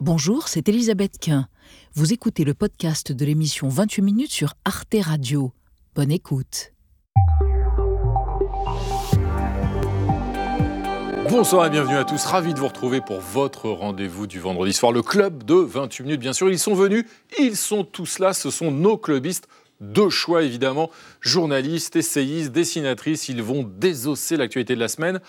Bonjour, c'est Elisabeth Quint. Vous écoutez le podcast de l'émission 28 minutes sur Arte Radio. Bonne écoute. Bonsoir et bienvenue à tous. Ravi de vous retrouver pour votre rendez-vous du vendredi soir, le club de 28 minutes. Bien sûr, ils sont venus, ils sont tous là, ce sont nos clubistes de choix évidemment, journalistes, essayistes, dessinatrices, ils vont désosser l'actualité de la semaine.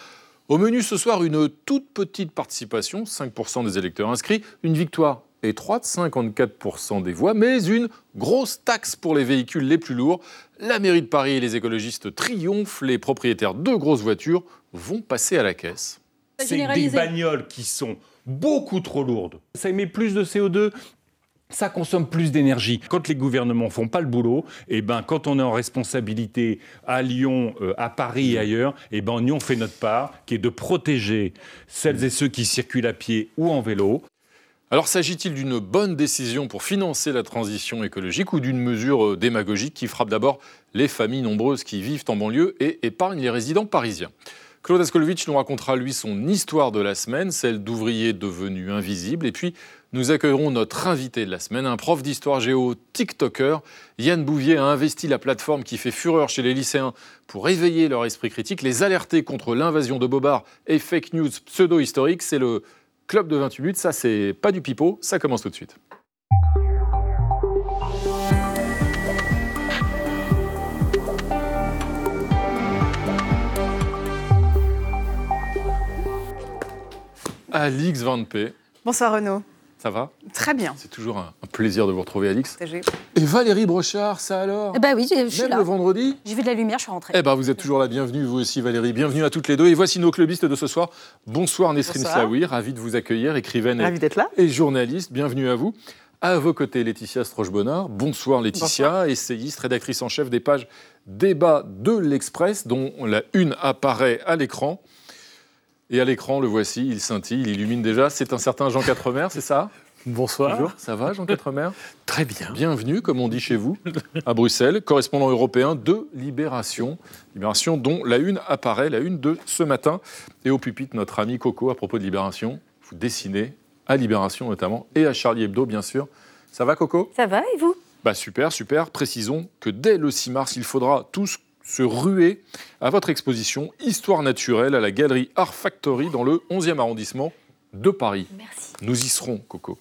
Au menu ce soir, une toute petite participation, 5% des électeurs inscrits, une victoire étroite, 54% des voix, mais une grosse taxe pour les véhicules les plus lourds. La mairie de Paris et les écologistes triomphent, les propriétaires de grosses voitures vont passer à la caisse. C'est des bagnoles qui sont beaucoup trop lourdes. Ça émet plus de CO2, ça consomme plus d'énergie. Quand les gouvernements font pas le boulot, eh ben quand on est en responsabilité à Lyon, euh, à Paris et ailleurs, et eh ben on fait notre part, qui est de protéger celles et ceux qui circulent à pied ou en vélo. Alors s'agit-il d'une bonne décision pour financer la transition écologique ou d'une mesure euh, démagogique qui frappe d'abord les familles nombreuses qui vivent en banlieue et épargne les résidents parisiens? Claude Askolovitch nous racontera lui son histoire de la semaine, celle d'ouvriers devenus invisibles. Et puis, nous accueillerons notre invité de la semaine, un prof d'histoire géo TikToker. Yann Bouvier a investi la plateforme qui fait fureur chez les lycéens pour éveiller leur esprit critique, les alerter contre l'invasion de Bobard et fake news pseudo-historiques. C'est le club de 28 minutes. Ça, c'est pas du pipeau. Ça commence tout de suite. Alix Van. Bonsoir Renaud. Ça va Très bien. C'est toujours un, plaisir de vous retrouver, Alix. Et Valérie Brochard, ça alors? Eh ben oui, je suis Même là. le vendredi? J'ai vu de la lumière, je suis rentrée. Eh ben vous êtes toujours la bienvenue, vous aussi Valérie. Bienvenue à toutes les deux. Et voici nos clubistes de ce soir. Bonsoir Nesrine. Slaoui, ravi de vous accueillir, écrivaine d'être là. et journaliste. Bienvenue à vous. À vos côtés, Laetitia Stroche-Bonnard. Bonsoir Laetitia, essayiste, rédactrice en chef des pages débat de l'Express, dont la une apparaît à l'écran. Et à l'écran, le voici, il scintille, il illumine déjà. C'est un certain Jean Quatremer, c'est ça Bonsoir. Bonjour, ça va Jean Quatremer Très bien. Bienvenue, comme on dit chez vous, à Bruxelles, correspondant européen de Libération. Libération dont la une apparaît, la une de ce matin. Et au pupitre, notre ami Coco, à propos de Libération, vous dessinez à Libération notamment, et à Charlie Hebdo, bien sûr. Ça va Coco? Ça va et vous? Bah super, super. Précisons que dès le 6 mars, il faudra tous se ruer à votre exposition Histoire naturelle à la galerie Art Factory dans le 11e arrondissement de Paris. Merci. Nous y serons, Coco.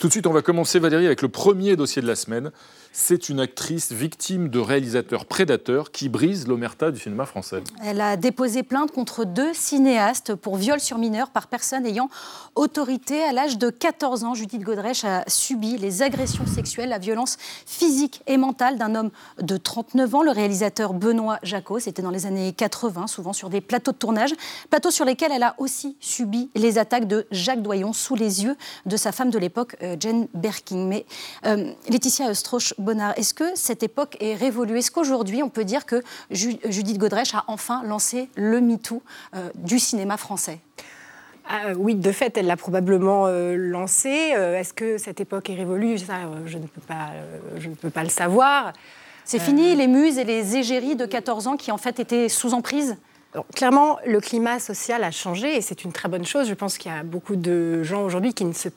Tout de suite, on va commencer, Valérie, avec le premier dossier de la semaine. C'est une actrice victime de réalisateurs prédateurs qui brise l'omerta du cinéma français. Elle a déposé plainte contre deux cinéastes pour viol sur mineur par personne ayant autorité. À l'âge de 14 ans, Judith Godrèche a subi les agressions sexuelles, la violence physique et mentale d'un homme de 39 ans, le réalisateur Benoît Jacot. C'était dans les années 80, souvent sur des plateaux de tournage, plateaux sur lesquels elle a aussi subi les attaques de Jacques Doyon sous les yeux de sa femme de l'époque, euh, Jane Birkin. Mais euh, Laetitia Strauch-Bonnard, est-ce que cette époque est révolue? Est-ce qu'aujourd'hui, on peut dire que Ju- Judith Godrèche a enfin lancé le MeToo euh, du cinéma français? Ah, oui, de fait, elle l'a probablement euh, lancé. Euh, Est-ce que cette époque est révolue? Ça, euh, je, ne peux pas, je ne peux pas le savoir. C'est fini les muses et les égéries de 14 ans qui en fait étaient sous emprise? Clairement, le climat social a changé et c'est une très bonne chose. Je pense qu'il y a beaucoup de gens aujourd'hui qui ne se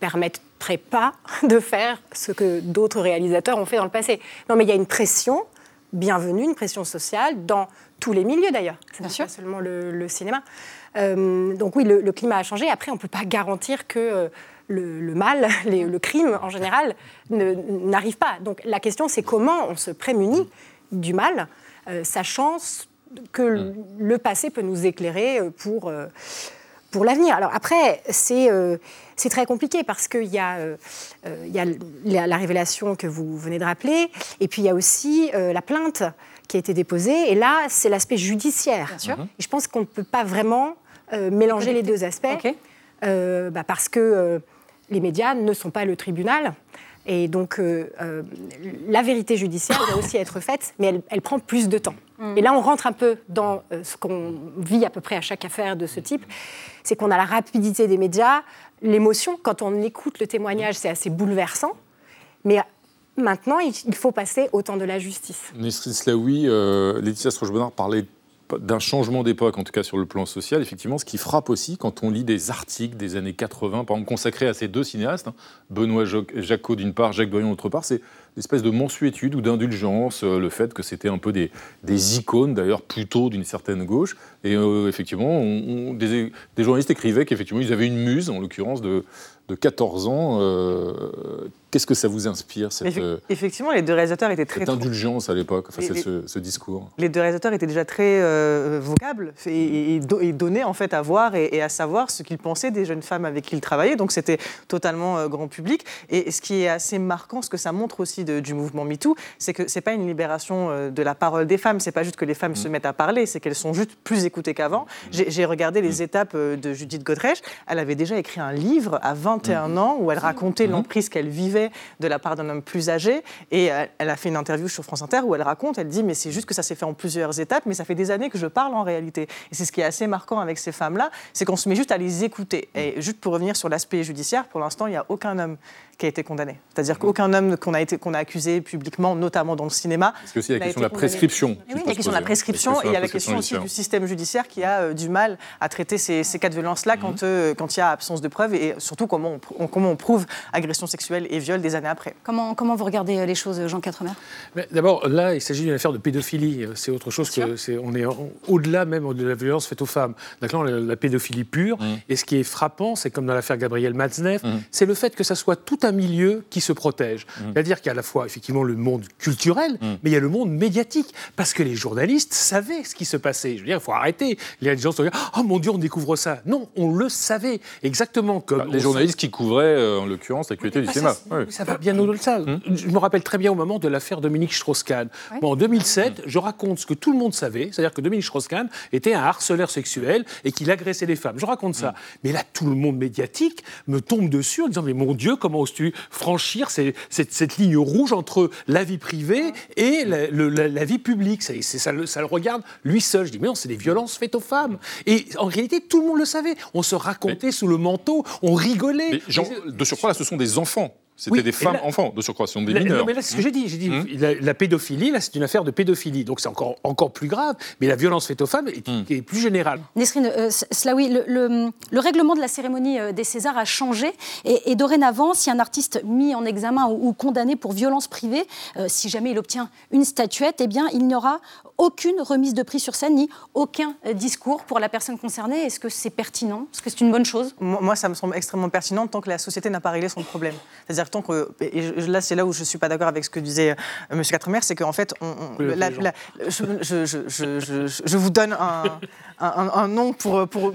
permettraient pas de faire ce que d'autres réalisateurs ont fait dans le passé. Non, mais il y a une pression bienvenue, une pression sociale dans tous les milieux d'ailleurs. C'est Bien pas sûr. seulement le, le cinéma. Euh, donc oui, le, le climat a changé. Après, on ne peut pas garantir que euh, le, le mal, les- le crime en général, n'arrive pas. Donc la question, c'est comment on se prémunit du mal, euh, sachant que le- le passé peut nous éclairer euh, pour, euh, pour l'avenir. Alors après, c'est euh, c'est très compliqué parce qu'il y a, euh, euh, il y a la, la révélation que vous venez de rappeler, et puis il y a aussi euh, la plainte qui a été déposée, et là, c'est l'aspect judiciaire. Bien sûr. Et je pense qu'on ne peut pas vraiment euh, mélanger les deux aspects, euh, bah, parce que euh, les médias ne sont pas le tribunal. Et donc, euh, euh, la vérité judiciaire doit aussi être faite, mais elle, elle prend plus de temps. Et là, on rentre un peu dans euh, ce qu'on vit à peu près à chaque affaire de ce type. C'est qu'on a la rapidité des médias, l'émotion. Quand on écoute le témoignage, c'est assez bouleversant. Mais Maintenant, il faut passer au temps de la justice. Slaoui, euh, Laetitia Stroche-Bonnard parlait d'un changement d'époque, en tout cas sur le plan social. Effectivement, ce qui frappe aussi quand on lit des articles des années 80, par exemple consacrés à ces deux cinéastes, hein, Benoît Jacot d'une part, Jacques Brion d'autre part, c'est espèce de mensuétude ou d'indulgence, euh, le fait que c'était un peu des, icônes, d'ailleurs plutôt d'une certaine gauche. Et euh, effectivement, des, journalistes écrivaient qu'effectivement, ils avaient une muse, en l'occurrence de, de 14 ans. Euh, qu'est-ce que ça vous inspire cette, Effectivement, les deux réalisateurs étaient très. Cette indulgence à l'époque, enfin, ce, ce, discours? Les deux réalisateurs étaient déjà très vocables et, et, donnaient en fait à voir et, à savoir ce qu'ils pensaient des jeunes femmes avec qui ils travaillaient. Donc c'était totalement grand public. Et ce qui est assez marquant, ce que ça montre aussi du mouvement MeToo, c'est que c'est pas une libération euh, de la parole des femmes, c'est pas juste que les femmes se mm. mettent à parler, c'est qu'elles sont juste plus écoutées qu'avant. Mm. J'ai regardé les mm. étapes euh, de Judith Godrèche, elle avait déjà écrit un livre à 21 ans où elle racontait l'emprise qu'elle vivait de la part d'un homme plus âgé, et euh, elle a fait une interview sur France Inter où elle raconte, elle dit mais c'est juste que ça s'est fait en plusieurs étapes, mais ça fait des années que je parle en réalité. Et c'est ce qui est assez marquant avec ces femmes-là, c'est qu'on se met juste à les écouter. Et juste pour revenir sur l'aspect judiciaire, pour l'instant, il n'y a aucun homme qui a été condamné. C'est-à-dire qu'aucun homme qu'on a, été, qu'on a accusé publiquement, notamment dans le cinéma. Parce que aussi la question de la prescription. Oui, la question de la prescription et il y a la question aussi du système judiciaire qui a euh, du mal à traiter ces, ces cas de violence-là quand, mhm. euh, quand il y a absence de preuves et surtout comment on, comment on prouve agression sexuelle et viol des années après. Comment, comment vous regardez euh, les choses, Jean Quatremer? D'abord, là, il s'agit d'une affaire de pédophilie. C'est autre chose que. On est au-delà même de la violence faite aux femmes. D'accord la, pédophilie pure. Mhm. Et ce qui est frappant, c'est comme dans l'affaire Gabriel Matzneff, mhm. c'est le fait que ça soit tout un milieu qui se protège. Mm. C'est-à-dire qu'il y a à la fois effectivement le monde culturel, mm. mais il y a le monde médiatique, parce que les journalistes savaient ce qui se passait. Je veux dire, il faut arrêter. Les gens se disent Oh mon Dieu, on découvre ça. Non, on le savait, exactement comme. Bah, les journalistes qui couvraient, euh, en l'occurrence, l'actualité du bah, cinéma. Ça, va bien au-delà de ça. Mm. Je me rappelle très bien au moment de l'affaire Dominique Strauss-Kahn. Bon, en 2007, je raconte ce que tout le monde savait, c'est-à-dire que Dominique Strauss-Kahn était un harceleur sexuel et qu'il agressait les femmes. Je raconte ça. Mais là, tout le monde médiatique me tombe dessus en disant Mais mon Dieu, comment franchir ces, cette, ligne rouge entre la vie privée et la, vie publique? Ça, ça, le, ça, le, regarde lui seul. Je dis, mais non, c'est des violences faites aux femmes. Et en réalité, tout le monde le savait. On se racontait sous le manteau, on rigolait. de surcroît, là, ce sont des enfants. C'était des femmes enfants, de surcroît, ce sont des mineurs. Non, mais là, c'est ce que j'ai dit. J'ai dit, hum. la, pédophilie, là, c'est une affaire de pédophilie. Donc, c'est encore, encore plus grave. Mais la violence faite aux femmes est, hum. plus générale. Nesrine euh, Slaoui, le, le, règlement de la cérémonie euh, des Césars a changé. Et, dorénavant, si un artiste mis en examen ou, condamné pour violence privée, euh, si jamais il obtient une statuette, eh bien, il n'y aura aucune remise de prix sur scène, ni aucun discours pour la personne concernée. Est-ce que c'est pertinent? Est-ce que c'est une bonne chose? Moi, ça me semble extrêmement pertinent tant que la société n'a pas réglé son problème. C'est-à-dire que, et là c'est là où je ne suis pas d'accord avec ce que disait euh, M. Quatremer, c'est qu'en fait, on, je, vous donne un, un, nom pour. pour,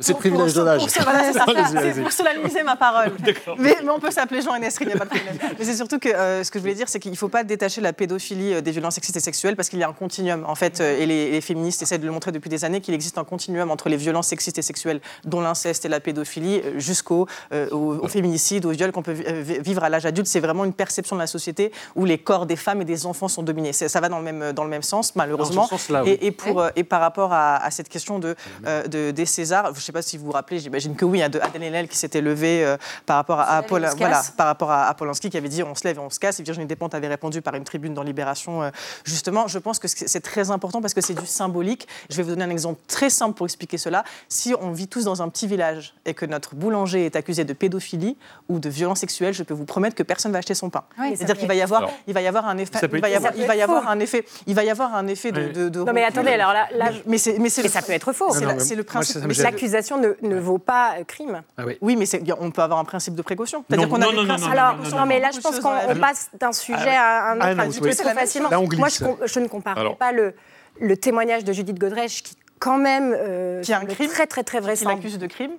c'est privilège de l'âge. C'est pour solennaliser ma parole. Mais, on peut s'appeler Jean Enesri, il n'y a pas de problème. Mais c'est surtout que euh, ce que je voulais dire, c'est qu'il ne faut pas détacher la pédophilie euh, des violences sexistes et sexuelles parce qu'il y a un continuum, en fait, euh, et les, féministes essaient de le montrer depuis des années, qu'il existe un continuum entre les violences sexistes et sexuelles, dont l'inceste et la pédophilie, jusqu'au au, féminicide, au viol qu'on peut vivre à l'âge adulte. C'est vraiment une perception de la société où les corps des femmes et des enfants sont dominés. Ça va dans le même, dans le même sens, malheureusement. et, pour, et par rapport à, à cette question euh, de, des Césars. Je ne sais pas si vous vous rappelez, j'imagine que oui, il y a Adèle Haenel qui s'était levée euh, par rapport à, Paul, voilà, par rapport à, Polanski qui avait dit on se lève et on se casse. Et Virginie Despentes avait répondu par une tribune dans Libération. Euh, justement, je pense que c'est très important parce que c'est du symbolique. Je vais vous donner un exemple très simple pour expliquer cela. Si on vit tous dans un petit village et que notre boulanger est accusé de pédophilie ou de violence sexuelle, je peux vous promettre que personne va acheter son pain. C'est-à-dire qu'il va y avoir, il va y avoir un effet, il va y avoir, il va y avoir un effet, il va y avoir un effet de, non mais attendez, alors là, mais, mais, ça peut être faux. C'est le principe. mais l'accusation ne, vaut pas euh, crime. Ah oui. mais on peut avoir un principe de précaution. C'est-à-dire qu'on a non, non, Alors, non, mais là, je pense qu'on passe d'un sujet à un autre un petit peu trop facilement. Moi, je ne compare pas le témoignage de Judith Godrèche qui quand même euh, qui a un crime très très très vraisemblable. Qui l'accuse de crime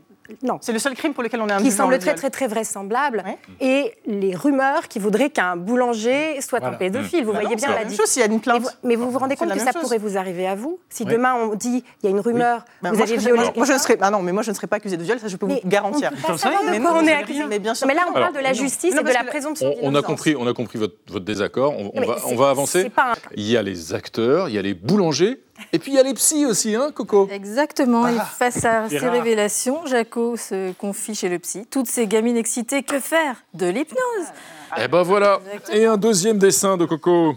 non. C'est le seul crime pour lequel on est Qui semble très, très, très vraisemblable. Et les rumeurs qui voudraient qu'un boulanger soit un pédophile. Vous bah voyez bien la différence. Il y a une plainte. mais vous vous rendez compte que ça pourrait vous arriver à vous Si demain on dit il y a une rumeur, bah, vous avez violé. Moi, je ne serais, ah non, mais moi je ne serais pas accusé de viol, ça je peux vous garantir. mais on est accusé. Mais bien sûr. Mais là on parle de la justice et de la présomption On a compris, on a compris votre désaccord. On va avancer. Il y a les acteurs, il y a les boulangers. Et puis il y a les psys aussi, hein, Coco Exactement. et ah, face à ces révélations, Jaco se confie chez le psy. Toutes ces gamines excitées, que faire De l'hypnose. Eh ben voilà. Et un deuxième dessin de Coco.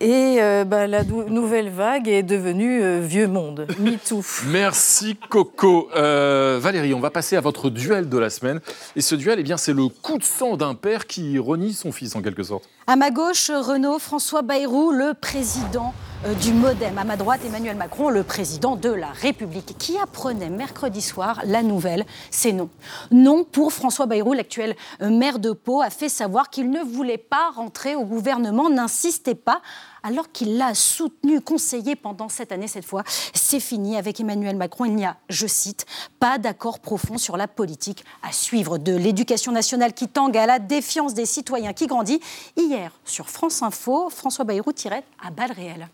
Et euh, bah, la nouvelle vague est devenue euh, vieux monde, MeToo. Merci Coco. Euh, Valérie, on va passer à votre duel de la semaine. Et ce duel, eh bien, c'est le coup de sang d'un père qui renie son fils en quelque sorte. À ma gauche, Renaud François Bayrou, le président du Modem. À ma droite, Emmanuel Macron, le président de la République, qui apprenait mercredi soir la nouvelle. C'est non. Non pour François Bayrou, l'actuel maire de Pau, a fait savoir qu'il ne voulait pas rentrer au gouvernement, n'insistait pas alors qu'il l'a soutenu, conseillé pendant cette année, cette fois. C'est fini avec Emmanuel Macron. Il n'y a, je cite, pas d'accord profond sur la politique à suivre de l'éducation nationale qui tangue à la défiance des citoyens qui grandit. Hier, sur France Info, François Bayrou tirait à balles réelles.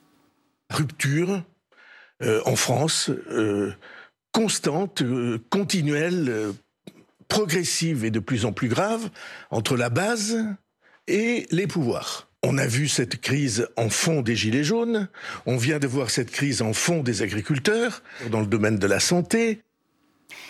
Rupture euh, en France, euh, constante, euh, continuelle, progressive et de plus en plus grave entre la base et les pouvoirs. On a vu cette crise en fond des Gilets jaunes, on vient de voir cette crise en fond des agriculteurs, dans le domaine de la santé.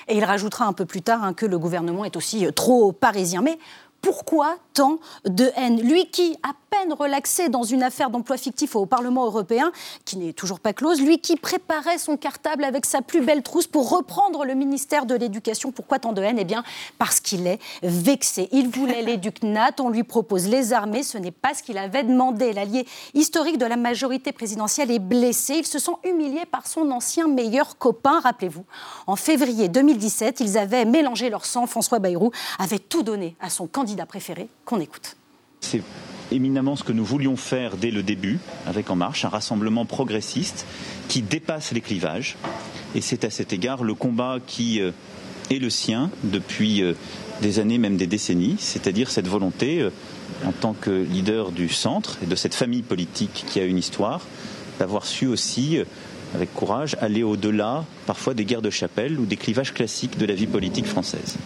Et il rajoutera un peu plus tard hein, que le gouvernement est aussi trop parisien. Mais pourquoi tant de haine Lui qui, à peine relaxé dans une affaire d'emploi fictif au Parlement européen, qui n'est toujours pas close, lui qui préparait son cartable avec sa plus belle trousse pour reprendre le ministère de l'Éducation, pourquoi tant de haine Eh bien, parce qu'il est vexé. Il voulait l'éducnat, on lui propose les armées, ce n'est pas ce qu'il avait demandé. L'allié historique de la majorité présidentielle est blessé. Il se sent humilié par son ancien meilleur copain. Rappelez-vous, en février 2017, ils avaient mélangé leur sang. François Bayrou avait tout donné à son candidat préféré qu'on écoute. C'est éminemment ce que nous voulions faire dès le début avec En Marche, un rassemblement progressiste qui dépasse les clivages. Et c'est à cet égard le combat qui euh, est le sien depuis euh, des années, même des décennies, c'est-à-dire cette volonté, euh, en tant que leader du centre et de cette famille politique qui a une histoire, d'avoir su aussi, avec courage, aller au-delà parfois des guerres de chapelle ou des clivages classiques de la vie politique française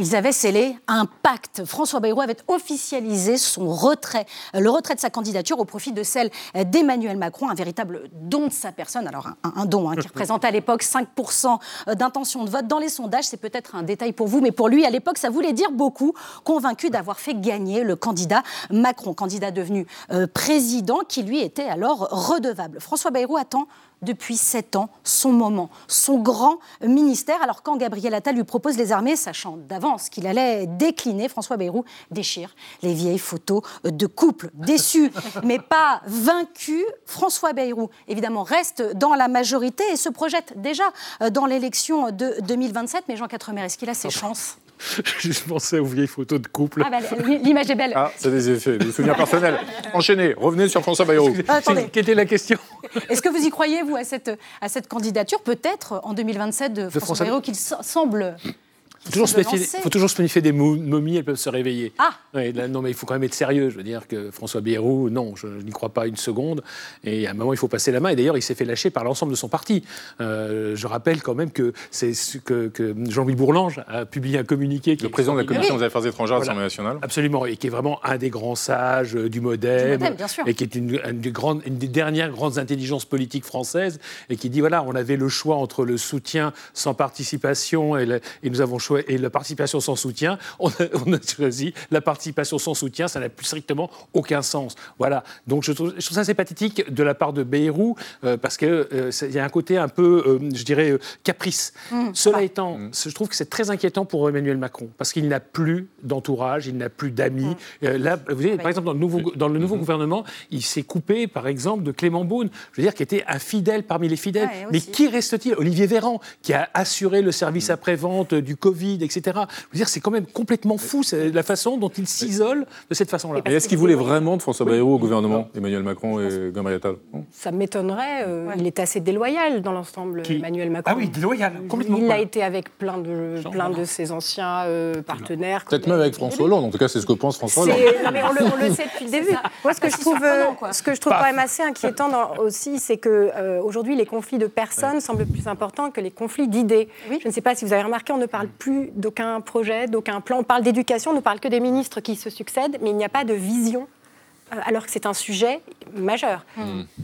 ils avaient scellé un pacte. François Bayrou avait officialisé son retrait, le retrait de sa candidature au profit de celle d'Emmanuel Macron, un véritable don de sa personne. Alors un, don hein, qui représentait à l'époque 5% d'intention de vote. Dans les sondages, c'est peut-être un détail pour vous, mais pour lui, à l'époque, ça voulait dire beaucoup, convaincu d'avoir fait gagner le candidat Macron, candidat devenu euh, président, qui lui était alors redevable. François Bayrou attend depuis sept ans son moment, son grand ministère. Alors quand Gabriel Attal lui propose les armées, sachant d'avance qu'il allait décliner, François Bayrou déchire les vieilles photos de couple. Déçu, mais pas vaincu, François Bayrou, évidemment, reste dans la majorité et se projette déjà dans l'élection de 2027. Mais Jean Quatremer, est-ce qu'il a ses chances? je pensais aux vieilles photos de couple. Ah bah, l'image est belle. Ah, c'est des effets, des souvenirs personnels. Enchaînez, revenez sur François Bayrou. Ah, quelle était la question Est-ce que vous y croyez, vous, à cette, à cette candidature, peut-être en 2027 de François, François Bayrou, qu'il semble il faut toujours se méfier des momies, elles peuvent se réveiller. Ah Non, mais il faut quand même être sérieux. Je veux dire que François Bayrou, non, je, n'y crois pas une seconde. Et à un moment, il faut passer la main. Et d'ailleurs, il s'est fait lâcher par l'ensemble de son parti. Euh, je rappelle quand même que, c'est que, que Jean-Louis Bourlange a publié un communiqué. Qui le président de la Commission des Affaires étrangères de l'Assemblée nationale. Absolument, et qui est vraiment un des grands sages euh, du modèle. Et qui est une, des grandes, une des dernières grandes intelligences politiques françaises. Et qui dit voilà, on avait le choix entre le soutien sans participation et, et nous avons choisi et la participation sans soutien, on a, choisi la participation sans soutien, ça n'a plus strictement aucun sens. Voilà. Donc je trouve, ça assez pathétique de la part de Bayrou, euh, parce qu'il euh, y a un côté un peu, euh, je dirais, caprice. Mmh. Cela ah. étant, mmh. je trouve que c'est très inquiétant pour Emmanuel Macron, parce qu'il n'a plus d'entourage, il n'a plus d'amis. Mmh. là, vous voyez, par exemple, dans le nouveau, dans le nouveau gouvernement, il s'est coupé, par exemple, de Clément Beaune, je veux dire, qui était un fidèle parmi les fidèles. Mais qui reste-t-il? Olivier Véran, qui a assuré le service après-vente du Covid etc. Je veux dire, c'est quand même complètement fou la façon dont il s'isole de cette façon-là. Et est-ce qu'il voulait vraiment de François Bayrou au gouvernement, Emmanuel Macron et Gabriel Attal Ça m'étonnerait. Euh, il est assez déloyal dans l'ensemble, Emmanuel Macron. Ah oui, déloyal, complètement. Il a été avec plein de, plein de ses anciens euh, partenaires. Peut-être même avec François Hollande, en tout cas, c'est ce que pense François Hollande. Non, mais on le, sait depuis le début. Moi, ce que je trouve, euh, ce que je trouve quand même assez inquiétant aussi, c'est que aujourd'hui, les conflits de personnes semblent plus importants que les conflits d'idées. Je ne sais pas si vous avez remarqué, on ne parle plus d'aucun projet, d'aucun plan. On parle d'éducation, on ne parle que des ministres qui se succèdent, mais il n'y a pas de vision euh, alors que c'est un sujet majeur.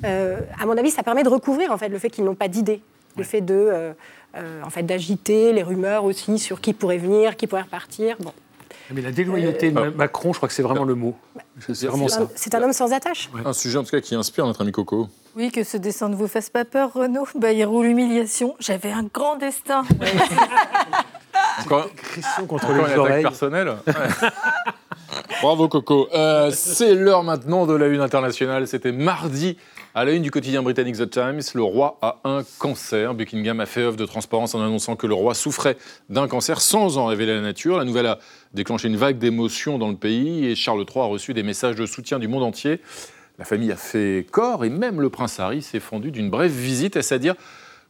Euh, à mon avis, ça permet de recouvrir en fait le fait qu'ils n'ont pas d'idée, le fait de, euh, en fait, d'agiter les rumeurs aussi sur qui pourrait venir, qui pourrait repartir. Bon. Mais la déloyauté de Macron, je crois que c'est vraiment le mot. C'est vraiment ça. C'est un homme sans attache. Un sujet en tout cas qui inspire notre ami Coco. Oui, que ce dessin ne vous fasse pas peur, Renaud. Bah, il roule l'humiliation. J'avais un grand destin. Encore, contre les oreilles. personnelle. Bravo Coco. Euh, c'est l'heure maintenant de la une internationale. C'était mardi à la une du quotidien britannique The Times. Le roi a un cancer. Buckingham a fait œuvre de transparence en annonçant que le roi souffrait d'un cancer sans en révéler la nature. La nouvelle a déclenché une vague d'émotions dans le pays et Charles III a reçu des messages de soutien du monde entier. La famille a fait corps et même le prince Harry s'est fendu d'une brève visite, est-ce à dire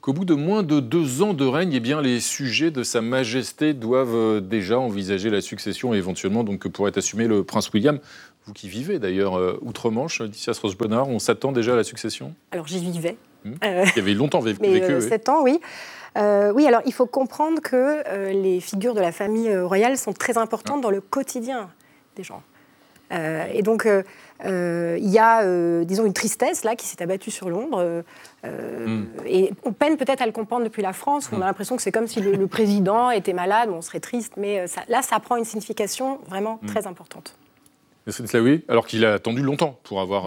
qu'au bout de moins de deux ans de règne, eh bien, les sujets de Sa Majesté doivent euh, déjà envisager la succession et éventuellement donc, que pourrait assumer le prince William. Vous qui vivez d'ailleurs euh, outre-Manche, à Roche-Bonnard, on s'attend déjà à la succession? Alors j'y vivais. Hmm. Il y avait longtemps vécu. Mais, 7 ans, oui. oui, alors il faut comprendre que les figures de la famille royale sont très importantes ah. dans le quotidien des gens. Et donc, euh, il y a, euh, disons, une tristesse là qui s'est abattue sur Londres. Euh, hmm. Et on peine peut-être à le comprendre depuis la France, où on a hmm. l'impression que c'est comme si le, président était malade, on serait triste, mais là, ça prend une signification vraiment hmm. très importante. C'est oui, alors qu'il a attendu longtemps pour avoir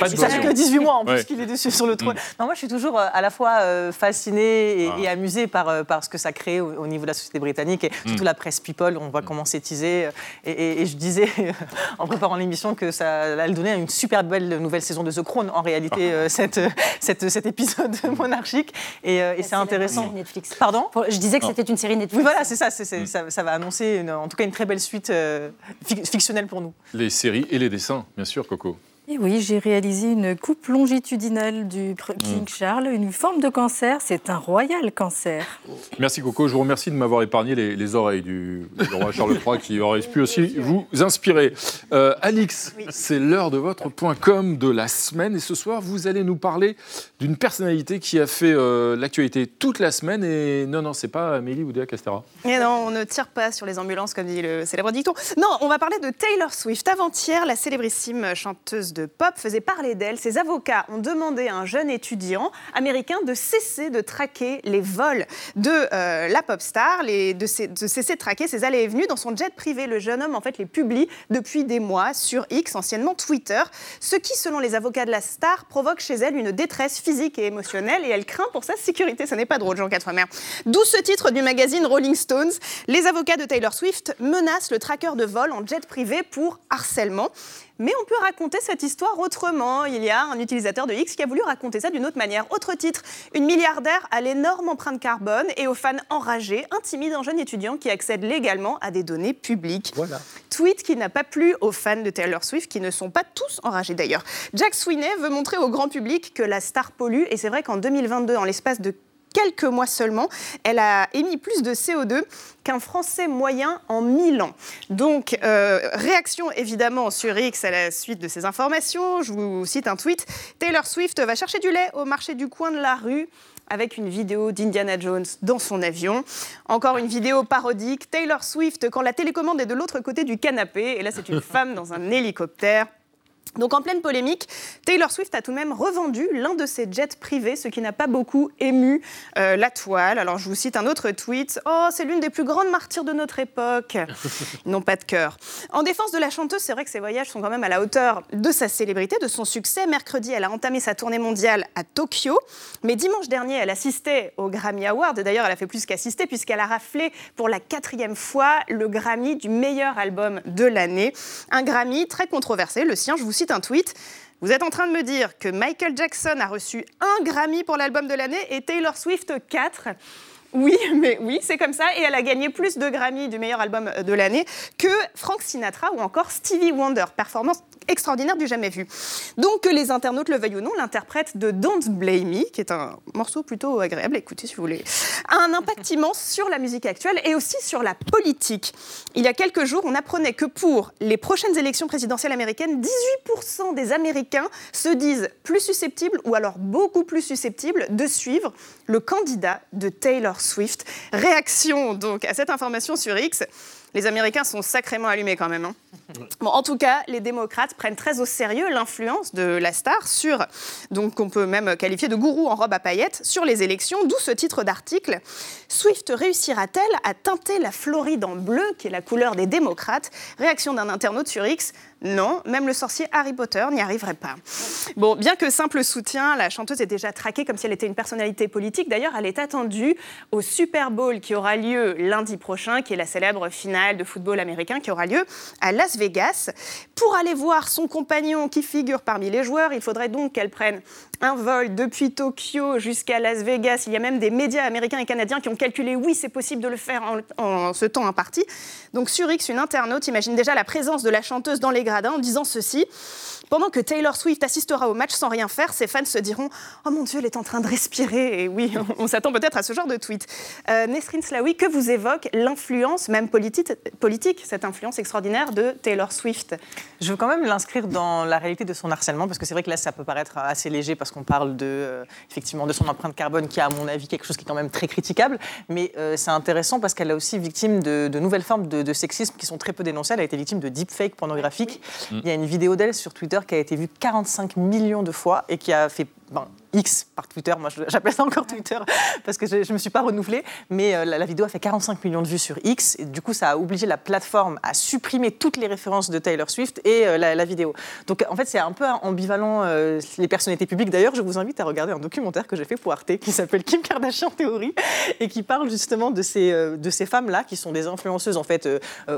pas ça fait que 18 mois en plus qu'il est dessus sur le trône. Mm. Non, moi, je suis toujours euh, à la fois euh, fascinée et, ah. amusée par, euh, par, ce que ça crée au, niveau de la société britannique et surtout mm. la presse people. On voit comment c'est teasé. Et, je disais en préparant l'émission que ça allait donner une super belle nouvelle saison de The Crown en réalité, ah. cette, cette, cet épisode monarchique. Et, c'est intéressant. Netflix. Pardon? Je disais que c'était une série Netflix. Oui, voilà, c'est ça, mm. ça, ça. va annoncer en tout cas une très belle suite fictionnelle pour nous. Les séries et les dessins, bien sûr, Coco. Et oui, j'ai réalisé une coupe longitudinale du King mm. Charles, une forme de cancer. C'est un royal cancer. Merci Coco. Je vous remercie de m'avoir épargné les, oreilles du, roi Charles III qui aurait pu aussi vous inspirer. Euh, Alix, c'est l'heure de votre point com de la semaine. Et ce soir, vous allez nous parler d'une personnalité qui a fait euh, l'actualité toute la semaine. Et non, non, c'est pas Amélie ou Dea Castera. Et non, on ne tire pas sur les ambulances, comme dit le célèbre dicton. Non, on va parler de Taylor Swift. Avant-hier, la célébrissime chanteuse de pop faisait parler d'elle. Ses avocats ont demandé à un jeune étudiant américain de cesser de traquer les vols de euh, la pop star, de, de, cesser de traquer ses allées et venues dans son jet privé. Le jeune homme, en fait, les publie depuis des mois sur X, anciennement Twitter, ce qui, selon les avocats de la star, provoque chez elle une détresse physique et émotionnelle et elle craint pour sa sécurité. Ce n'est pas drôle, Jean Quatremer. D'où ce titre du magazine Rolling Stones. Les avocats de Taylor Swift menacent le traqueur de vol en jet privé pour harcèlement. Mais on peut raconter cette histoire autrement. Il y a un utilisateur de X qui a voulu raconter ça d'une autre manière. Autre titre, une milliardaire à l'énorme empreinte carbone et aux fans enragés intimide un jeune étudiant qui accède légalement à des données publiques. Voilà. Tweet qui n'a pas plu aux fans de Taylor Swift, qui ne sont pas tous enragés d'ailleurs. Jack Sweeney veut montrer au grand public que la star pollue et c'est vrai qu'en 2022, en l'espace de quelques mois seulement, elle a émis plus de CO2 qu'un Français moyen en 1000 ans. Donc, euh, réaction évidemment sur X à la suite de ces informations. Je vous cite un tweet. Taylor Swift va chercher du lait au marché du coin de la rue avec une vidéo d'Indiana Jones dans son avion. Encore une vidéo parodique. Taylor Swift quand la télécommande est de l'autre côté du canapé. Et là, c'est une femme dans un hélicoptère. Donc en pleine polémique, Taylor Swift a tout de même revendu l'un de ses jets privés, ce qui n'a pas beaucoup ému euh, la toile. Alors je vous cite un autre tweet. Oh, c'est l'une des plus grandes martyrs de notre époque. Ils n'ont pas de cœur. En défense de la chanteuse, c'est vrai que ses voyages sont quand même à la hauteur de sa célébrité, de son succès. Mercredi, elle a entamé sa tournée mondiale à Tokyo. Mais dimanche dernier, elle assistait au Grammy Award. D'ailleurs, elle a fait plus qu'assister puisqu'elle a raflé pour la quatrième fois le Grammy du meilleur album de l'année. Un Grammy très controversé, le sien. Je vous un tweet. Vous êtes en train de me dire que Michael Jackson a reçu un Grammy pour l'album de l'année et Taylor Swift 4 oui, mais oui, c'est comme ça. Et elle a gagné plus de Grammy du meilleur album de l'année que Frank Sinatra ou encore Stevie Wonder. Performance extraordinaire du jamais vu. Donc que les internautes le veuillent ou non, l'interprète de Don't Blame Me, qui est un morceau plutôt agréable à écouter si vous voulez, a un impact immense sur la musique actuelle et aussi sur la politique. Il y a quelques jours, on apprenait que pour les prochaines élections présidentielles américaines, 18% des Américains se disent plus susceptibles ou alors beaucoup plus susceptibles de suivre le candidat de Taylor Swift. Réaction donc à cette information sur X. Les Américains sont sacrément allumés quand même. Hein. Bon, en tout cas, les démocrates prennent très au sérieux l'influence de la star sur, donc qu'on peut même qualifier de gourou en robe à paillettes, sur les élections, d'où ce titre d'article. Swift réussira-t-elle à teinter la Floride en bleu, qui est la couleur des démocrates? Réaction d'un internaute sur X. Non, même le sorcier Harry Potter n'y arriverait pas. Bon, bien que simple soutien, la chanteuse est déjà traquée comme si elle était une personnalité politique. D'ailleurs, elle est attendue au Super Bowl qui aura lieu lundi prochain, qui est la célèbre finale de football américain qui aura lieu à Las Vegas. Pour aller voir son compagnon qui figure parmi les joueurs, il faudrait donc qu'elle prenne un vol depuis Tokyo jusqu'à Las Vegas. Il y a même des médias américains et canadiens qui ont calculé, oui, c'est possible de le faire en, ce temps imparti. Donc sur X, une internaute imagine déjà la présence de la chanteuse dans les gradins en disant ceci. Pendant que Taylor Swift assistera au match sans rien faire, ses fans se diront Oh mon Dieu, elle est en train de respirer. Et oui, on s'attend peut-être à ce genre de tweet. Euh, Nesrine Slaoui, que vous évoque l'influence, même politique, politique, cette influence extraordinaire de Taylor Swift? Je veux quand même l'inscrire dans la réalité de son harcèlement, parce que c'est vrai que là, ça peut paraître assez léger, parce qu'on parle de, euh, effectivement de son empreinte carbone, qui est, à mon avis, quelque chose qui est quand même très critiquable. Mais euh, c'est intéressant parce qu'elle est aussi victime de, de nouvelles formes de, de, sexisme qui sont très peu dénoncées. Elle a été victime de deepfake pornographique. Il y a une vidéo d'elle sur Twitter qui a été vue 45 millions de fois et qui a fait ben, X par Twitter, moi j'appelle ça encore Twitter parce que je ne me suis pas renouvelée, mais euh, la, la, vidéo a fait 45 millions de vues sur X et du coup ça a obligé la plateforme à supprimer toutes les références de Taylor Swift et euh, la, la, vidéo. Donc en fait c'est un peu ambivalent euh, les personnalités publiques. D'ailleurs je vous invite à regarder un documentaire que j'ai fait pour Arte qui s'appelle Kim Kardashian Théorie et qui parle justement de ces, de ces femmes-là qui sont des influenceuses en fait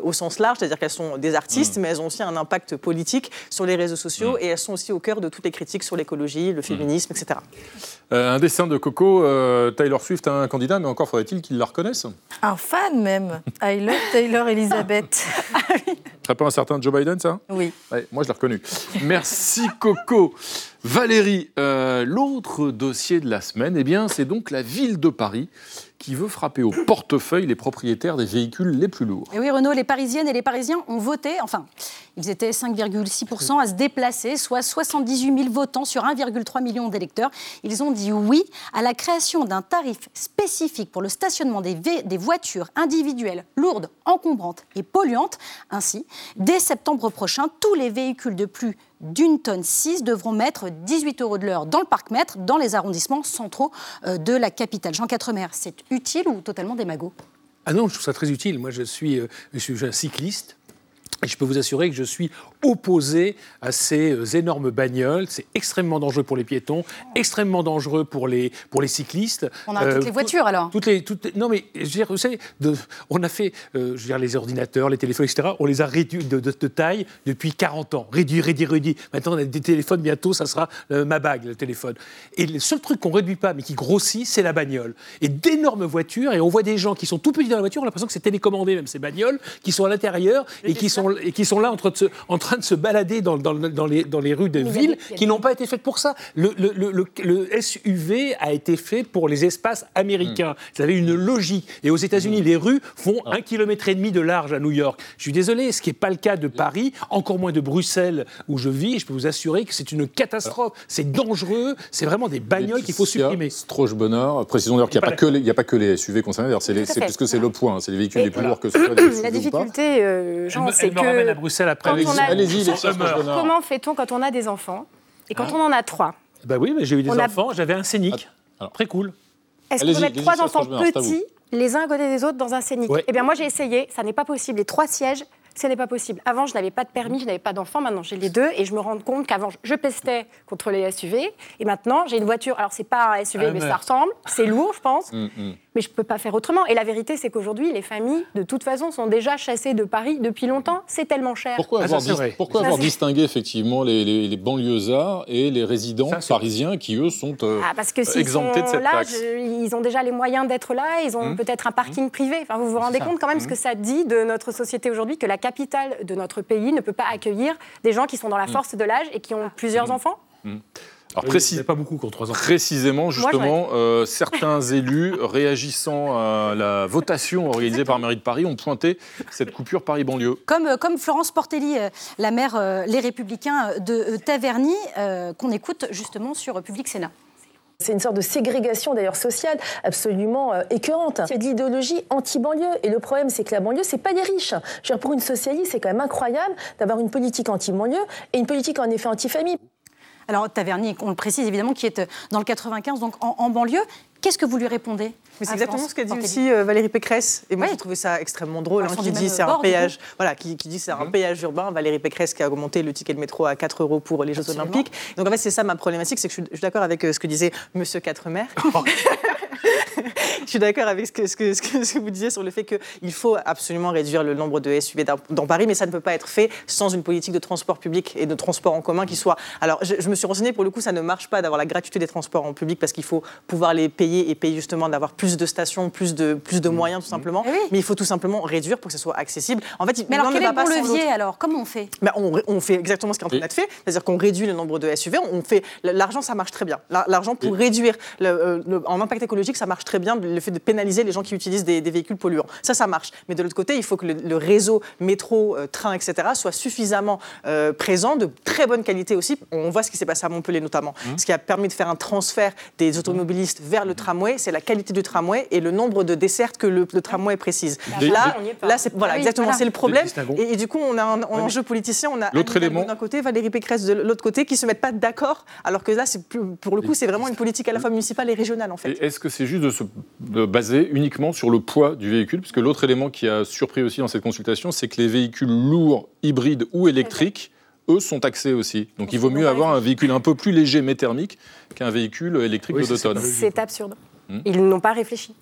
au sens large, c'est-à-dire qu'elles sont des artistes mmh. mais elles ont aussi un impact politique sur les réseaux sociaux mmh. et elles sont aussi au cœur de toutes les critiques sur l'écologie, le féminisme, mmh. Etc. Euh, un dessin de Coco, euh, Taylor Swift a un candidat, mais encore faudrait-il qu'il la reconnaisse Un fan même. I love Taylor Elizabeth. Ce pas un certain Joe Biden, ça? Oui. Ouais, moi, je l'ai reconnu. Merci Coco. Valérie, euh, l'autre dossier de la semaine, eh bien, c'est donc la ville de Paris qui veut frapper au portefeuille les propriétaires des véhicules les plus lourds. Et oui, Renaud, les Parisiennes et les Parisiens ont voté, enfin, ils étaient 5,6% à se déplacer, soit 78 000 votants sur 1,3 million d'électeurs. Ils ont dit oui à la création d'un tarif spécifique pour le stationnement des, voitures individuelles lourdes, encombrantes et polluantes. Ainsi, dès septembre prochain, tous les véhicules de plus d'une tonne 6 devront mettre 18 euros de l'heure dans le parc-mètre dans les arrondissements centraux de la capitale. Jean Quatremer, c'est utile ou totalement démago? Ah non, je trouve ça très utile. Moi, je suis, euh, je suis un cycliste. Et je peux vous assurer que je suis opposé à ces énormes bagnoles. C'est extrêmement dangereux pour les piétons, extrêmement dangereux pour les, pour les cyclistes. On a euh, toutes les voitures alors toutes les, toutes les, Non, mais je veux dire, vous savez, de, on a fait euh, je veux dire, les ordinateurs, les téléphones, etc. On les a réduits de, de, de, taille depuis 40 ans. Réduit, réduit, réduit. Maintenant, on a des téléphones, bientôt, ça sera euh, ma bague, le téléphone. Et le seul truc qu'on ne réduit pas, mais qui grossit, c'est la bagnole. Et d'énormes voitures, et on voit des gens qui sont tout petits dans la voiture, on a l'impression que c'est télécommandé, même ces bagnoles, qui sont à l'intérieur et qui sont, et qui sont là entre se, en train de se balader dans, dans, dans, les, dans les, rues de villes qui n'ont pas été faites pour ça. Le, le, le, le, SUV a été fait pour les espaces américains. Mmh. Ça avait une logique. Et aux États-Unis, mmh. les rues font un kilomètre et demi de large à New York. Je suis désolé, ce qui n'est pas le cas de Paris, encore moins de Bruxelles où je vis. Je peux vous assurer que c'est une catastrophe. C'est dangereux. C'est vraiment des bagnoles qu'il faut supprimer. Stroche Bonheur, précisons d'ailleurs qu'il n'y a, a, pas que les SUV concernés. C'est puisque c'est le point. C'est les véhicules et les plus lourds que ce soit. La difficulté, euh, Jean, c'est que. Bruxelles après. Allez-y, les Comment fait-on quand on a des enfants et quand hein on en a trois Bah oui, mais j'ai eu des on enfants, a... j'avais un scénic. Alors, Très cool. Est-ce qu'on peut mettre trois enfants petits les uns à côté des autres dans un scénic ouais. Eh bien, moi, j'ai essayé, ça n'est pas possible. Les trois sièges, ce n'est pas possible. Avant, je n'avais pas de permis, je n'avais pas d'enfant. Maintenant, j'ai les deux et je me rends compte qu'avant, je pestais contre les SUV. Et maintenant, j'ai une voiture. Alors, c'est pas un SUV, ah, mais ça ressemble. C'est lourd, je pense. Mm, mm. Mais je ne peux pas faire autrement. Et la vérité, c'est qu'aujourd'hui, les familles, de toute façon, sont déjà chassées de Paris depuis longtemps. C'est tellement cher. Pourquoi avoir, ah, dis pourquoi avoir distingué effectivement les, les, les, banlieusards et les résidents ça, parisiens qui, eux, sont euh, ah, parce que exemptés de cette là, taxe je, Ils ont déjà les moyens d'être là. Ils ont mmh. peut-être un parking mmh. privé. Enfin, vous vous rendez compte quand même mmh. ce que ça dit de notre société aujourd'hui, que la capitale de notre pays ne peut pas accueillir des gens qui sont dans la force de l'âge et qui ont plusieurs enfants? Alors, précis... pas beaucoup contre 3 ans. Précisément, justement, Moi, euh, certains élus réagissant à la votation organisée par Mairie de Paris ont pointé cette coupure Paris-Banlieue. Comme, euh, comme Florence Portelli, euh, la maire euh, Les Républicains de Taverny, qu'on écoute justement sur Public Sénat. C'est une sorte de ségrégation d'ailleurs sociale absolument euh, écœurante. Il y a de l'idéologie anti-banlieue et le problème c'est que la banlieue c'est pas des riches. Je veux dire, pour une socialiste c'est quand même incroyable d'avoir une politique anti-banlieue et une politique en effet anti-famille. Alors Tavernier, on le précise évidemment, qui est dans le 95, donc en, en banlieue. Qu'est-ce que vous lui répondez c'est exactement ce qu'a dit aussi euh, Valérie Pécresse. Et moi, j'ai trouvé ça extrêmement drôle. Hein, qui, dit, c'est un péage, voilà, qui, dit c'est un péage urbain. Valérie Pécresse qui a augmenté le ticket de métro à 4 euros pour les Jeux Olympiques. Donc en fait, c'est ça ma problématique, c'est que je suis, d'accord avec euh, ce que disait Monsieur Quatremer. je suis d'accord avec ce que, ce, que, ce, que, vous disiez sur le fait qu'il faut absolument réduire le nombre de SUV dans, Paris, mais ça ne peut pas être fait sans une politique de transport public et de transport en commun qui soit. Alors, je, me suis renseigné, pour le coup, ça ne marche pas d'avoir la gratuité des transports en public parce qu'il faut pouvoir les payer et payer justement d'avoir plus de stations, plus de, plus de mmh. moyens, tout simplement. Eh mais il faut tout simplement réduire pour que ce soit accessible. En fait, mais alors, quel est le bon levier alors? Comment on fait? Ben, on, fait exactement ce qui est en train d'être fait, c'est-à-dire qu'on réduit le nombre de SUV. On fait l'argent, ça marche très bien. L'argent pour réduire euh, le, en impact écologique, ça marche très bien le fait de pénaliser les gens qui utilisent des, véhicules polluants. Ça, ça marche. Mais de l'autre côté, il faut que le, réseau métro, euh, train, etc. soit suffisamment euh, présent, de très bonne qualité aussi. On voit ce qui s'est passé à Montpellier notamment. Mmh. Ce qui a permis de faire un transfert des automobilistes vers le tramway, c'est la qualité du tramway et le nombre de dessertes que le, tramway précise. Là, là c'est voilà, exactement, c'est le problème. Et, du coup, on a un, enjeu politicien. On a l'autre élément d'un côté, Valérie Pécresse de l'autre côté, qui se mettent pas d'accord, alors que là, c'est pour le coup, c'est vraiment une politique à la fois municipale et régionale en fait. Est-ce que c'est juste de se baser uniquement sur le poids du véhicule, puisque l'autre élément qui a surpris aussi dans cette consultation, c'est que les véhicules lourds, hybrides ou électriques, eux, sont taxés aussi. Donc il vaut mieux avoir un véhicule un peu plus léger mais thermique qu'un véhicule électrique de deux tonnes. C'est absurde. Hmm. Ils n'ont pas réfléchi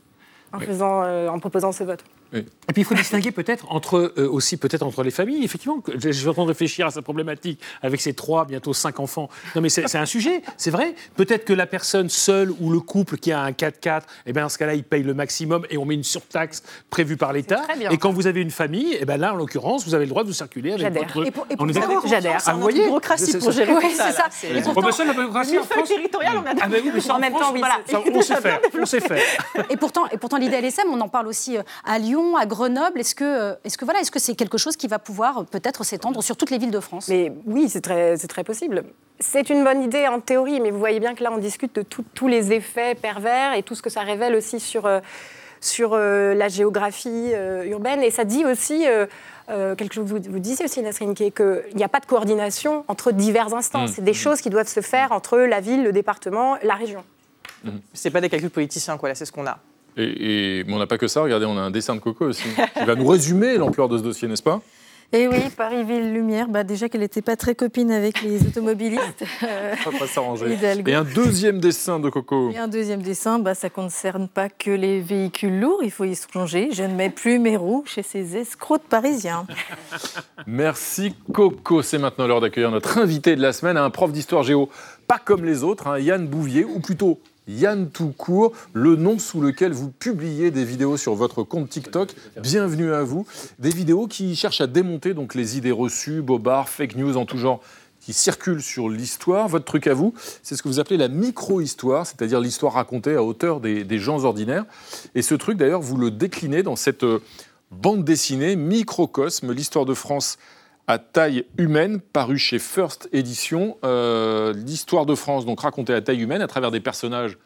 en, faisant, euh, en proposant ce vote. Et puis il faut distinguer peut-être entre euh, aussi peut-être entre les familles. Effectivement, je suis en train de réfléchir à sa problématique avec ses trois, bientôt cinq enfants. Non, mais c'est un sujet, c'est vrai. Peut-être que la personne seule ou le couple qui a un 4x4, eh bien dans ce cas-là, il paye le maximum et on met une surtaxe prévue par l'État. Et quand vous avez une famille, eh ben là, en l'occurrence, vous avez le droit de vous circuler avec votre. Et pour, et pour on est J'adhère. Ah, voyez bureaucratie pour gérer oui, ça. ça. Et pourtant, la bureaucratie en France. territoriale, on a. Ah ben oui, mais en même temps, oui, on sait faire. On sait faire. Et pourtant, et pourtant, l'idée LSM, on en parle aussi euh, à Lyon, à Grenoble. Est-ce que euh, est-ce que voilà, est-ce que c'est quelque chose qui va pouvoir euh, peut-être s'étendre sur toutes les villes de France? Mais oui, c'est très, c'est très possible. C'est une bonne idée en théorie, mais vous voyez bien que là, on discute de tous les effets pervers et tout ce que ça révèle aussi sur, euh, sur la géographie urbaine. Et ça dit aussi quelque chose, vous, vous disiez aussi, Nasrine, qu'il n'y a pas de coordination entre diverses instances. Mmh. C'est des choses qui doivent se faire entre la ville, le département, la région. Mmh. C'est pas des calculs politiciens, quoi. Là, c'est ce qu'on a. Et, on n'a pas que ça, regardez, on a un dessin de Coco aussi, qui va nous résumer l'ampleur de ce dossier, n'est-ce pas? Et eh oui, Paris-Ville-Lumière, bah déjà qu'elle n'était pas très copine avec les automobilistes. Ça va pas s'arranger. Et un deuxième dessin de Coco. Et un deuxième dessin, bah, ça ne concerne pas que les véhicules lourds, il faut y songer. Je ne mets plus mes roues chez ces escrocs parisiens. Merci Coco. C'est maintenant l'heure d'accueillir notre invité de la semaine, un prof d'histoire géo, pas comme les autres, hein, Yann Bouvier, ou plutôt Yann Toucourt, le nom sous lequel vous publiez des vidéos sur votre compte TikTok. Bienvenue à vous. Des vidéos qui cherchent à démonter donc les idées reçues, bobards, fake news en tout genre qui circulent sur l'histoire. Votre truc à vous, c'est ce que vous appelez la micro-histoire, c'est-à-dire l'histoire racontée à hauteur des, gens ordinaires. Et ce truc, d'ailleurs, vous le déclinez dans cette euh, bande dessinée Microcosme, l'histoire de France à taille humaine, paru chez First Edition. Euh, l'histoire de France, donc racontée à taille humaine à travers des personnages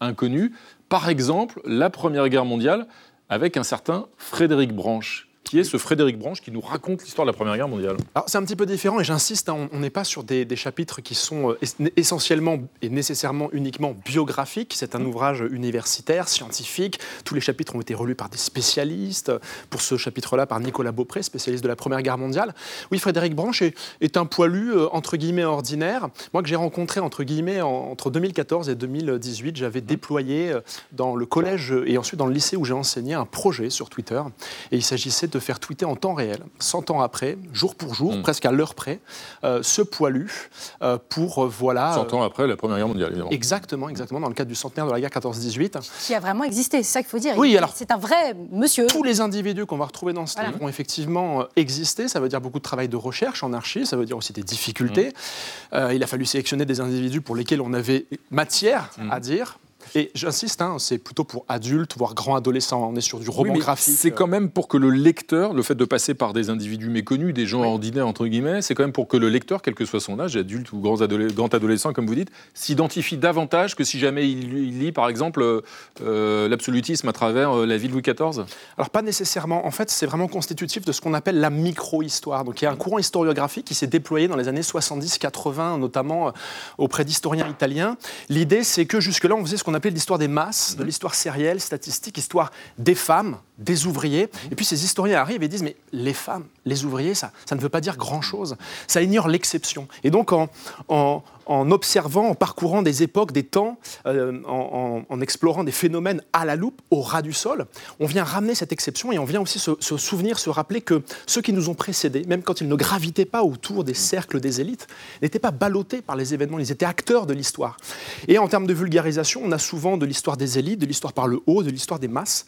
inconnus. Par exemple, la Première Guerre mondiale avec un certain Frédéric Branche qui est ce Frédéric Branche qui nous raconte l'histoire de la Première Guerre mondiale. Alors c'est un petit peu différent et j'insiste, hein, on n'est pas sur des, chapitres qui sont euh, essentiellement et nécessairement uniquement biographiques. C'est un ouvrage universitaire, scientifique. Tous les chapitres ont été relus par des spécialistes. Pour ce chapitre-là, par Nicolas Beaupré, spécialiste de la Première Guerre mondiale. Oui, Frédéric Branche est, un poilu euh, entre guillemets ordinaire. Moi que j'ai rencontré entre guillemets entre 2014 et 2018, j'avais déployé euh, dans le collège et ensuite dans le lycée où j'ai enseigné un projet sur Twitter et il s'agissait de de faire tweeter en temps réel, 100 ans après, jour pour jour, mm. presque à l'heure près, euh, ce poilu euh, pour, euh, voilà... 100 ans après la Première Guerre mondiale, évidemment. Exactement, exactement, dans le cadre du centenaire de la guerre 14-18. Qui a vraiment existé, c'est ça qu'il faut dire. Oui, alors... C'est un vrai monsieur. Tous les individus qu'on va retrouver dans ce livre ont effectivement existé, ça veut dire beaucoup de travail de recherche en archives, ça veut dire aussi des difficultés. Mm. il a fallu sélectionner des individus pour lesquels on avait matière mm. à dire, Et j'insiste, hein, c'est plutôt pour adultes, voire grands adolescents. On est sur du roman Oui, graphique. C'est quand même pour que le lecteur, le fait de passer par des individus méconnus, des gens ordinaires, entre guillemets, c'est quand même pour que le lecteur, quel que soit son âge, adulte ou grand, adole- grand adolescent, comme vous dites, s'identifie davantage que si jamais il, il lit, par exemple, euh, euh, l'absolutisme à travers euh, la vie de Louis XIV Alors pas nécessairement. En fait, c'est vraiment constitutif de ce qu'on appelle la micro-histoire. Donc il y a un courant historiographique qui s'est déployé dans les années 70-80, notamment auprès d'historiens italiens. L'idée, c'est que jusque-là, on faisait ce qu'on appelait l'histoire des masses, de l'histoire sérielle, statistique, histoire des femmes, des ouvriers. Et puis ces historiens arrivent et disent, mais les femmes, les ouvriers, ça, ça ne veut pas dire grand-chose. Ça ignore l'exception. Et donc en, en- en observant, en parcourant des époques, des temps, euh, en, explorant des phénomènes à la loupe, au ras du sol, on vient ramener cette exception et on vient aussi se, se souvenir, se rappeler que ceux qui nous ont précédés, même quand ils ne gravitaient pas autour des cercles des élites, n'étaient pas ballottés par les événements, ils étaient acteurs de l'histoire. Et en termes de vulgarisation, on a souvent de l'histoire des élites, de l'histoire par le haut, de l'histoire des masses.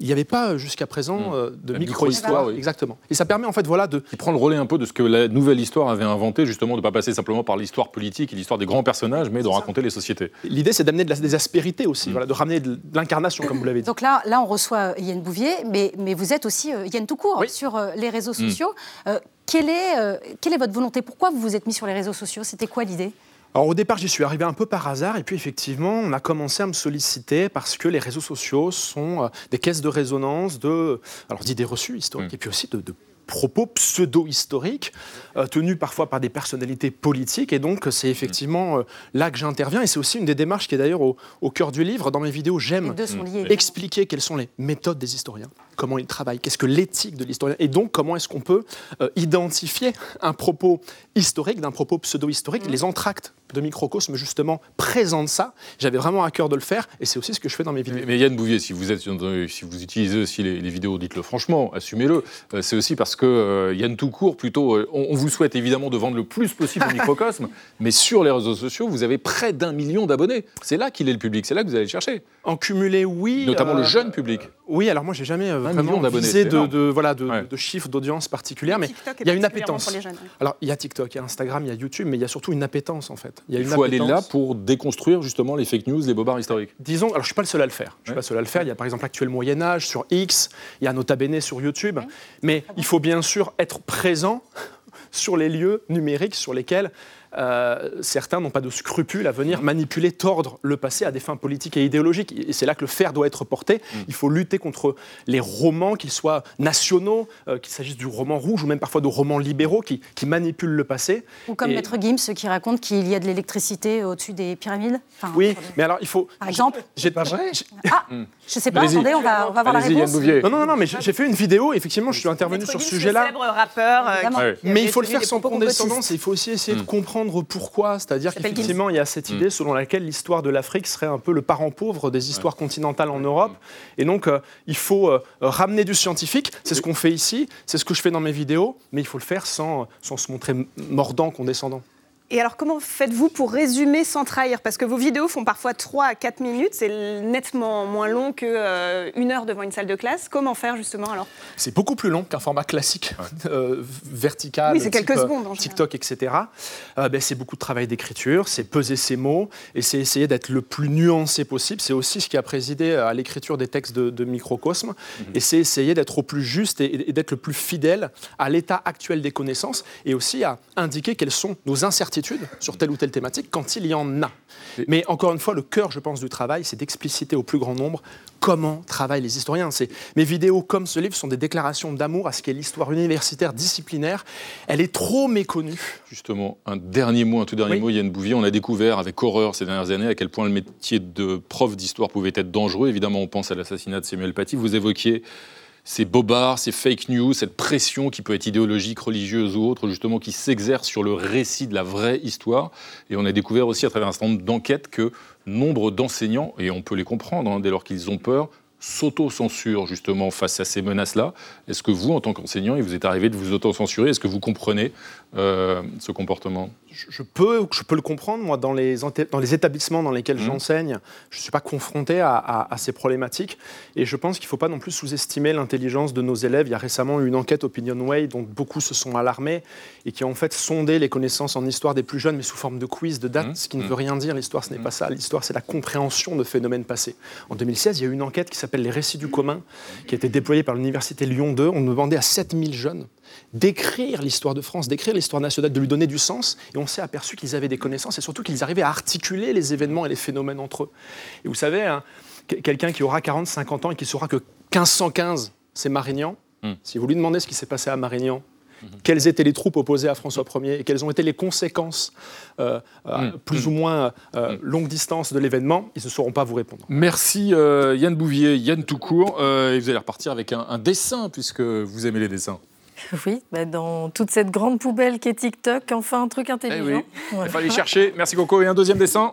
Il n'y avait pas euh, jusqu'à présent euh, de micro-histoire. oui. Exactement. Et ça permet en fait voilà, de, Il prend le relais un peu de ce que la nouvelle histoire avait inventé, justement, de ne pas passer simplement par l'histoire politique et l'histoire des grands personnages, mais de raconter les sociétés. L'idée, c'est d'amener de des aspérités aussi, voilà, de ramener de l'incarnation, comme vous l'avez dit. Donc là, là, on reçoit euh, Yann Bouvier, mais, mais vous êtes aussi euh, Yann Toucourt sur euh, les réseaux sociaux. Euh, quelle, est, euh, quelle est votre volonté? Pourquoi vous vous êtes mis sur les réseaux sociaux? C'était quoi l'idée? Alors au départ, j'y suis arrivé un peu par hasard, et puis effectivement, on a commencé à me solliciter parce que les réseaux sociaux sont euh, des caisses de résonance de, alors d'idées reçues historiques, et puis aussi de, de propos pseudo-historiques, euh, tenus parfois par des personnalités politiques, et donc c'est effectivement euh, là que j'interviens, et c'est aussi une des démarches qui est d'ailleurs au, au cœur du livre. Dans mes vidéos, j'aime expliquer quelles sont les méthodes des historiens, comment ils travaillent, qu'est-ce que l'éthique de l'historien, et donc comment est-ce qu'on peut euh, identifier un propos historique d'un propos pseudo-historique. Les entractes de Microcosme, justement, présentent ça. J'avais vraiment à cœur de le faire, et c'est aussi ce que je fais dans mes vidéos. Mais, mais Yann Bouvier, si vous, êtes, si vous utilisez aussi les, les vidéos, dites-le franchement, assumez-le. Euh, c'est aussi parce que euh, Yann Toucourt, plutôt, euh, on, on vous souhaite évidemment de vendre le plus possible au microcosme, mais sur les réseaux sociaux, vous avez près d'un million d'abonnés. C'est là qu'il est le public, c'est là que vous allez le chercher. En cumulé, oui. Notamment euh, le jeune public. Oui, alors moi, j'ai jamais euh, vraiment visé de, de- voilà, de, de chiffres d'audience particulières, mais il y a une appétence. pour les jeunes, oui. Alors, il y a TikTok, il y a Instagram, il y a YouTube, mais il y a surtout une appétence, en fait. Il, y a Il une faut aller là pour déconstruire justement les fake news, les bobards historiques. Disons, alors je suis pas le seul à le faire. Je suis pas le seul à le faire. Il y a par exemple Actuel Moyen Âge sur X, il y a Nota Bene sur YouTube. Mais il faut bien sûr être présent sur les lieux numériques sur lesquels euh, certains n'ont pas de scrupules à venir manipuler, tordre le passé à des fins politiques et idéologiques. Et c'est là que le fer doit être porté. Il faut lutter contre les romans, qu'ils soient nationaux, euh, qu'il s'agisse du roman rouge ou même parfois de romans libéraux qui, qui manipulent le passé. Ou comme Et- Maître Gims qui raconte qu'il y a de l'électricité au-dessus des pyramides Enfin, Oui, mais alors il faut. Par exemple J'ai pas vrai? Ah, je sais pas, attendez, on va, on va voir la réponse. Non, non, non, mais j'ai fait une vidéo, effectivement, je suis intervenu sur ce sujet-là. célèbre rappeur. euh, qui- Ouais. qui Mais il faut le faire sans condescendance et il faut aussi essayer de comprendre pourquoi. C'est-à-dire qu'effectivement, il y a cette idée selon laquelle l'histoire de l'Afrique serait un peu le parent pauvre des histoires continentales en Europe. Et donc, euh, il faut euh, ramener du scientifique. C'est ce qu'on fait ici, c'est ce que je fais dans mes vidéos, mais il faut le faire sans, sans se montrer mordant, condescendant. Et alors, comment faites-vous pour résumer sans trahir? Parce que vos vidéos font parfois 3 à 4 minutes, c'est nettement moins long qu'une heure devant une salle de classe. Comment faire justement alors? C'est beaucoup plus long qu'un format classique, euh, vertical, Oui, c'est type, quelques euh, secondes, en. TikTok, etc. Euh, ben, c'est beaucoup de travail d'écriture, c'est peser ses mots et c'est essayer d'être le plus nuancé possible. C'est aussi ce qui a présidé à l'écriture des textes de, de Microcosme. Mhm. Et c'est essayer d'être au plus juste et, et d'être le plus fidèle à l'état actuel des connaissances et aussi à indiquer quelles sont nos incertitudes sur telle ou telle thématique quand il y en a. Mais encore une fois, le cœur, je pense, du travail, c'est d'expliciter au plus grand nombre comment travaillent les historiens. C'est- Mes vidéos comme ce livre sont des déclarations d'amour à ce qu'est l'histoire universitaire disciplinaire. Elle est trop méconnue. Justement, un dernier mot, un tout dernier Oui. mot, Yann Bouvier. On a découvert avec horreur ces dernières années à quel point le métier de prof d'histoire pouvait être dangereux. Évidemment, on pense à l'assassinat de Samuel Paty. Vous évoquiez ces bobards, ces fake news, cette pression qui peut être idéologique, religieuse ou autre, justement, qui s'exerce sur le récit de la vraie histoire. Et on a découvert aussi à travers un certain nombre d'enquêtes que nombre d'enseignants, et on peut les comprendre hein, dès lors qu'ils ont peur, s'auto-censure justement face à ces menaces-là. Est-ce que vous, en tant qu'enseignant, il vous est arrivé de vous auto-censurer Est-ce que vous comprenez euh, ce comportement je peux, je peux le comprendre. Moi, dans les, dans les établissements dans lesquels mmh. j'enseigne, je ne suis pas confronté à, ces problématiques. Et je pense qu'il ne faut pas non plus sous-estimer l'intelligence de nos élèves. Il y a récemment eu une enquête OpinionWay dont beaucoup se sont alarmés et qui a en fait sondé les connaissances en histoire des plus jeunes, mais sous forme de quiz, de dates, mmh. ce qui ne veut mmh. rien dire. L'histoire, ce n'est pas ça. L'histoire, c'est la compréhension de phénomènes passés. En 2016, il y a eu une enquête qui s'appelle Les Récits du commun, qui a été déployée par l'Université Lyon 2. On demandait à 7000 jeunes d'écrire l'histoire de France, d'écrire l'histoire nationale, de lui donner du sens. Et on s'est aperçu qu'ils avaient des connaissances et surtout qu'ils arrivaient à articuler les événements et les phénomènes entre eux. Et vous savez, hein, quelqu'un qui aura 40, 50 ans et qui saura que 1515, c'est Marignan, hmm. si vous lui demandez ce qui s'est passé à Marignan, hmm. quelles étaient les troupes opposées à François Ier et quelles ont été les conséquences euh, hmm. plus ou moins euh, longue distance de l'événement, ils ne sauront pas vous répondre. Merci euh, Yann Bouvier, Yann Toucourt. et vous allez repartir avec un, un dessin, puisque vous aimez les dessins. Oui, bah, dans toute cette grande poubelle qui est TikTok, enfin un truc intelligent. Eh Il fallait chercher. Merci Coco. Et un deuxième dessin?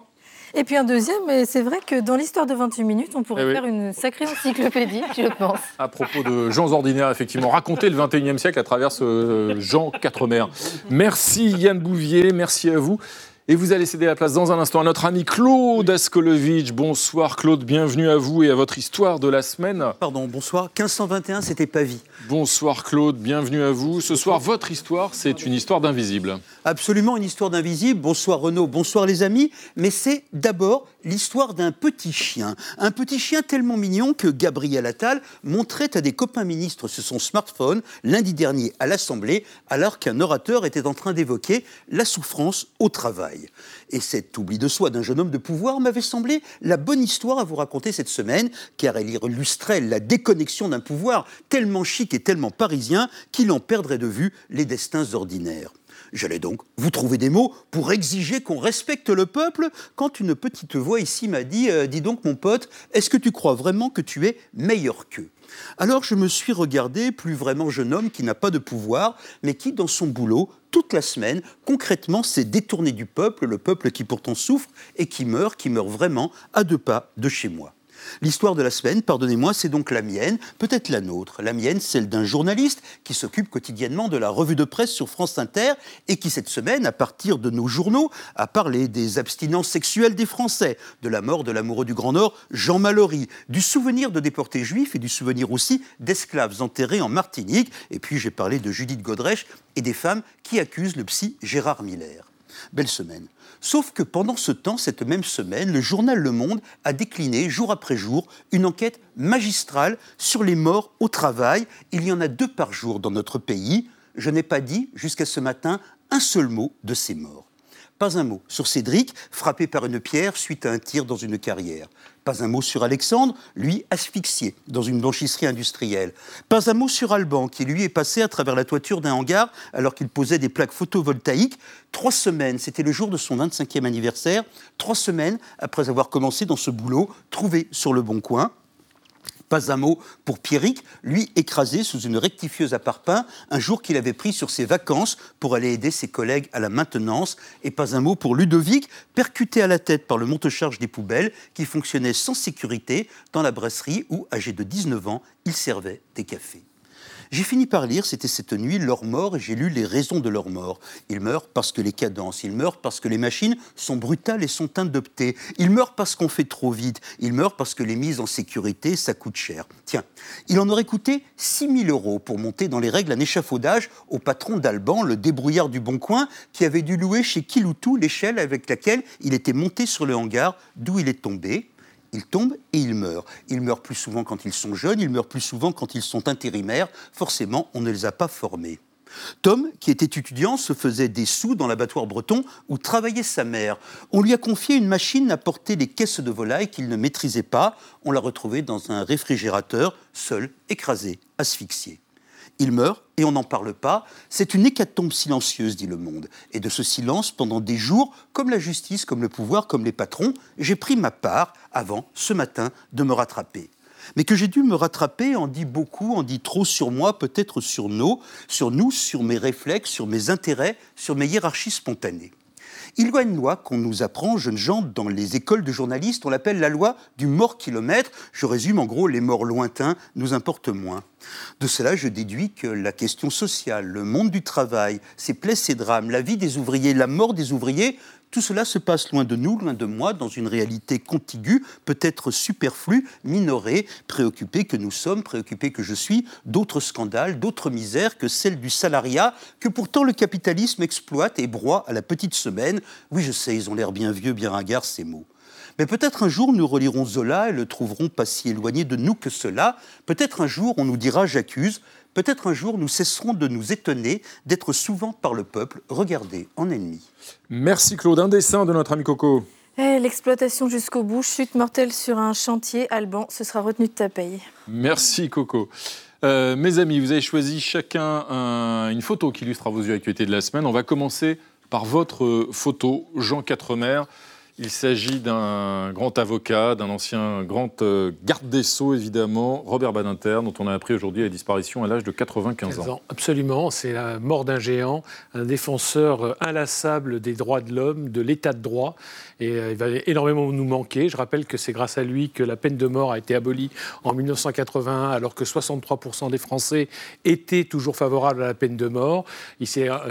Et puis un deuxième, mais c'est vrai que dans l'histoire de 28 minutes, on pourrait eh faire une sacrée encyclopédie, je pense. À propos de gens ordinaires, effectivement, raconter le 21e siècle à travers ce Jean Quatremer. Merci Yann Bouvier, merci à vous. Et vous allez céder la place dans un instant à notre ami Claude Askolovitch. Bonsoir Claude, bienvenue à vous et à votre histoire de la semaine. Pardon, bonsoir. 1521, c'était Pavie. Bonsoir Claude, bienvenue à vous. Ce soir, votre histoire, c'est une histoire d'invisible. Absolument, une histoire d'invisible. Bonsoir Renaud, bonsoir les amis. Mais c'est d'abord l'histoire d'un petit chien. Un petit chien tellement mignon que Gabriel Attal montrait à des copains ministres sur son smartphone lundi dernier à l'Assemblée, alors qu'un orateur était en train d'évoquer la souffrance au travail. Et cet oubli de soi d'un jeune homme de pouvoir m'avait semblé la bonne histoire à vous raconter cette semaine, car elle illustrait la déconnexion d'un pouvoir tellement chic et tellement parisien qu'il en perdrait de vue les destins ordinaires. J'allais donc vous trouver des mots pour exiger qu'on respecte le peuple quand une petite voix ici m'a dit euh, Dis donc, mon pote, est-ce que tu crois vraiment que tu es meilleur qu'eux? Alors je me suis regardé, plus vraiment jeune homme qui n'a pas de pouvoir, mais qui, dans son boulot, toute la semaine, concrètement, s'est détourné du peuple, le peuple qui pourtant souffre et qui meurt, qui meurt vraiment à deux pas de chez moi. L'histoire de la semaine, pardonnez-moi, c'est donc la mienne, peut-être la nôtre. La mienne, celle d'un journaliste qui s'occupe quotidiennement de la revue de presse sur France Inter et qui, cette semaine, à partir de nos journaux, a parlé des abstinences sexuelles des Français, de la mort de l'amoureux du Grand Nord, Jean Mallory, du souvenir de déportés juifs et du souvenir aussi d'esclaves enterrés en Martinique. Et puis, j'ai parlé de Judith Godrèche et des femmes qui accusent le psy Gérard Miller. Belle semaine. Sauf que pendant ce temps, cette même semaine, le journal Le Monde a décliné jour après jour une enquête magistrale sur les morts au travail. Il y en a deux par jour dans notre pays. Je n'ai pas dit jusqu'à ce matin un seul mot de ces morts. Pas un mot sur Cédric, frappé par une pierre suite à un tir dans une carrière. Pas un mot sur Alexandre, lui asphyxié dans une blanchisserie industrielle. Pas un mot sur Alban, qui lui est passé à travers la toiture d'un hangar alors qu'il posait des plaques photovoltaïques. Trois semaines, c'était le jour de son 25e anniversaire, trois semaines après avoir commencé dans ce boulot trouvé sur le bon coin. Pas un mot pour Pierrick, lui écrasé sous une rectifieuse à parpaing un jour qu'il avait pris sur ses vacances pour aller aider ses collègues à la maintenance. Et pas un mot pour Ludovic, percuté à la tête par le monte-charge des poubelles qui fonctionnait sans sécurité dans la brasserie où, âgé de 19 ans, il servait des cafés. J'ai fini par lire, c'était cette nuit, leur mort, et j'ai lu les raisons de leur mort. Ils meurent parce que les cadences, ils meurent parce que les machines sont brutales et sont adoptées, ils meurent parce qu'on fait trop vite, ils meurent parce que les mises en sécurité, ça coûte cher. Tiens, il en aurait coûté 6 000 euros pour monter dans les règles un échafaudage au patron d'Alban, le débrouillard du Bon Coin, qui avait dû louer chez Kiloutou l'échelle avec laquelle il était monté sur le hangar d'où il est tombé. Ils tombent et ils meurent. Ils meurent plus souvent quand ils sont jeunes, ils meurent plus souvent quand ils sont intérimaires. Forcément, on ne les a pas formés. Tom, qui était étudiant, se faisait des sous dans l'abattoir breton où travaillait sa mère. On lui a confié une machine à porter des caisses de volailles qu'il ne maîtrisait pas. On l'a retrouvé dans un réfrigérateur, seul, écrasé, asphyxié. Il meurt et on n'en parle pas. C'est une hécatombe silencieuse, dit le monde. Et de ce silence, pendant des jours, comme la justice, comme le pouvoir, comme les patrons, j'ai pris ma part avant, ce matin, de me rattraper. Mais que j'ai dû me rattraper en dit beaucoup, en dit trop sur moi, peut-être sur nous, sur nous, sur mes réflexes, sur mes intérêts, sur mes hiérarchies spontanées. Il y a une loi qu'on nous apprend, jeunes gens, dans les écoles de journalistes, on l'appelle la loi du mort-kilomètre. Je résume, en gros, les morts lointains nous importent moins. De cela, je déduis que la question sociale, le monde du travail, ses plaies, ses drames, la vie des ouvriers, la mort des ouvriers, tout cela se passe loin de nous, loin de moi, dans une réalité contiguë, peut-être superflue, minorée, préoccupée que nous sommes, préoccupée que je suis, d'autres scandales, d'autres misères que celle du salariat, que pourtant le capitalisme exploite et broie à la petite semaine. Oui, je sais, ils ont l'air bien vieux, bien ringards, ces mots. Mais peut-être un jour nous relirons Zola et le trouverons pas si éloigné de nous que cela. Peut-être un jour on nous dira j'accuse. Peut-être un jour nous cesserons de nous étonner d'être souvent par le peuple regardés en ennemis. Merci Claude. Un dessin de notre ami Coco. Eh, l'exploitation jusqu'au bout, chute mortelle sur un chantier, Alban, ce sera retenu de ta paye. Merci Coco. Euh, mes amis, vous avez choisi chacun une photo qui illustre vos yeux l'actualité de la semaine. On va commencer par votre photo, Jean Quatremer. Il s'agit d'un grand avocat, d'un ancien grand euh, garde des Sceaux, évidemment, Robert Badinter, dont on a appris aujourd'hui la disparition à l'âge de 95 ans. Absolument, c'est la mort d'un géant, un défenseur euh, inlassable des droits de l'homme, de l'état de droit. Et euh, il va énormément nous manquer. Je rappelle que c'est grâce à lui que la peine de mort a été abolie en 1981, alors que 63% des Français étaient toujours favorables à la peine de mort. Il,